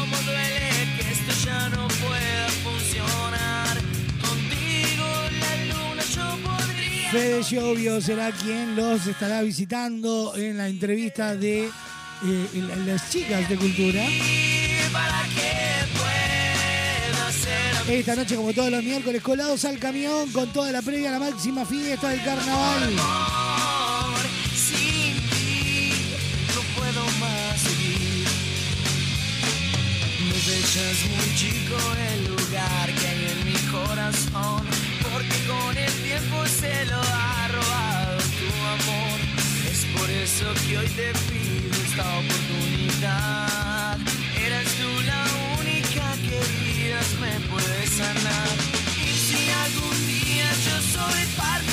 Fede Llovio será quien los estará visitando en la entrevista de eh, las chicas de cultura. Esta noche, como todos los miércoles, colados al camión con toda la previa a la máxima fiesta del carnaval. dejas muy chico el lugar que hay en mi corazón. Porque con el tiempo se lo ha robado tu amor. Es por eso que hoy te pido esta oportunidad. Eras tú la única que vidas me puede sanar. Y si algún día yo soy parte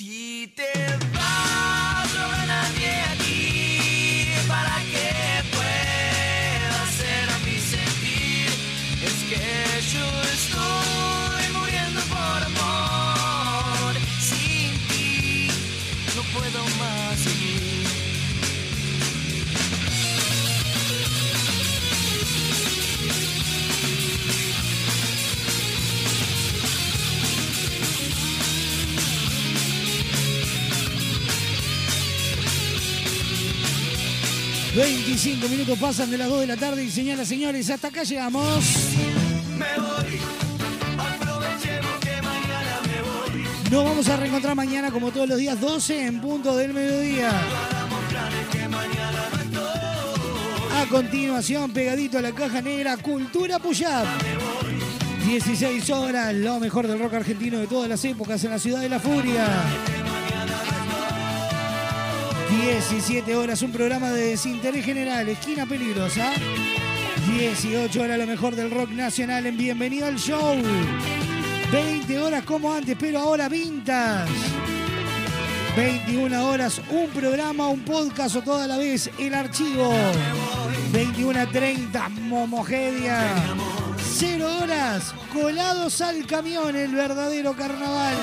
si te vas, no habrá nadie aquí para que 25 minutos pasan de las 2 de la tarde y señoras señores, hasta acá llegamos. Me voy, aprovechemos que mañana me voy. Nos vamos a reencontrar mañana como todos los días 12 en punto del mediodía. A continuación, pegadito a la caja negra, Cultura Puyap. 16 horas, lo mejor del rock argentino de todas las épocas en la ciudad de la furia. 17 horas, un programa de desinterés general, esquina peligrosa. 18 horas, lo mejor del rock nacional en Bienvenido al Show. 20 horas como antes, pero ahora vintage. 21 horas, un programa, un podcast o toda la vez, el archivo. 21 a 30, Momogedia. 0 horas, colados al camión, el verdadero carnaval.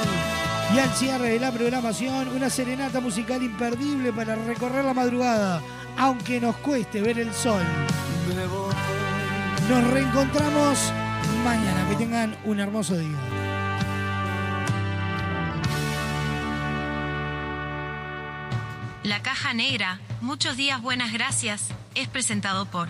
Y al cierre de la programación, una serenata musical imperdible para recorrer la madrugada, aunque nos cueste ver el sol. Nos reencontramos mañana. Que tengan un hermoso día. La caja negra, muchos días buenas gracias, es presentado por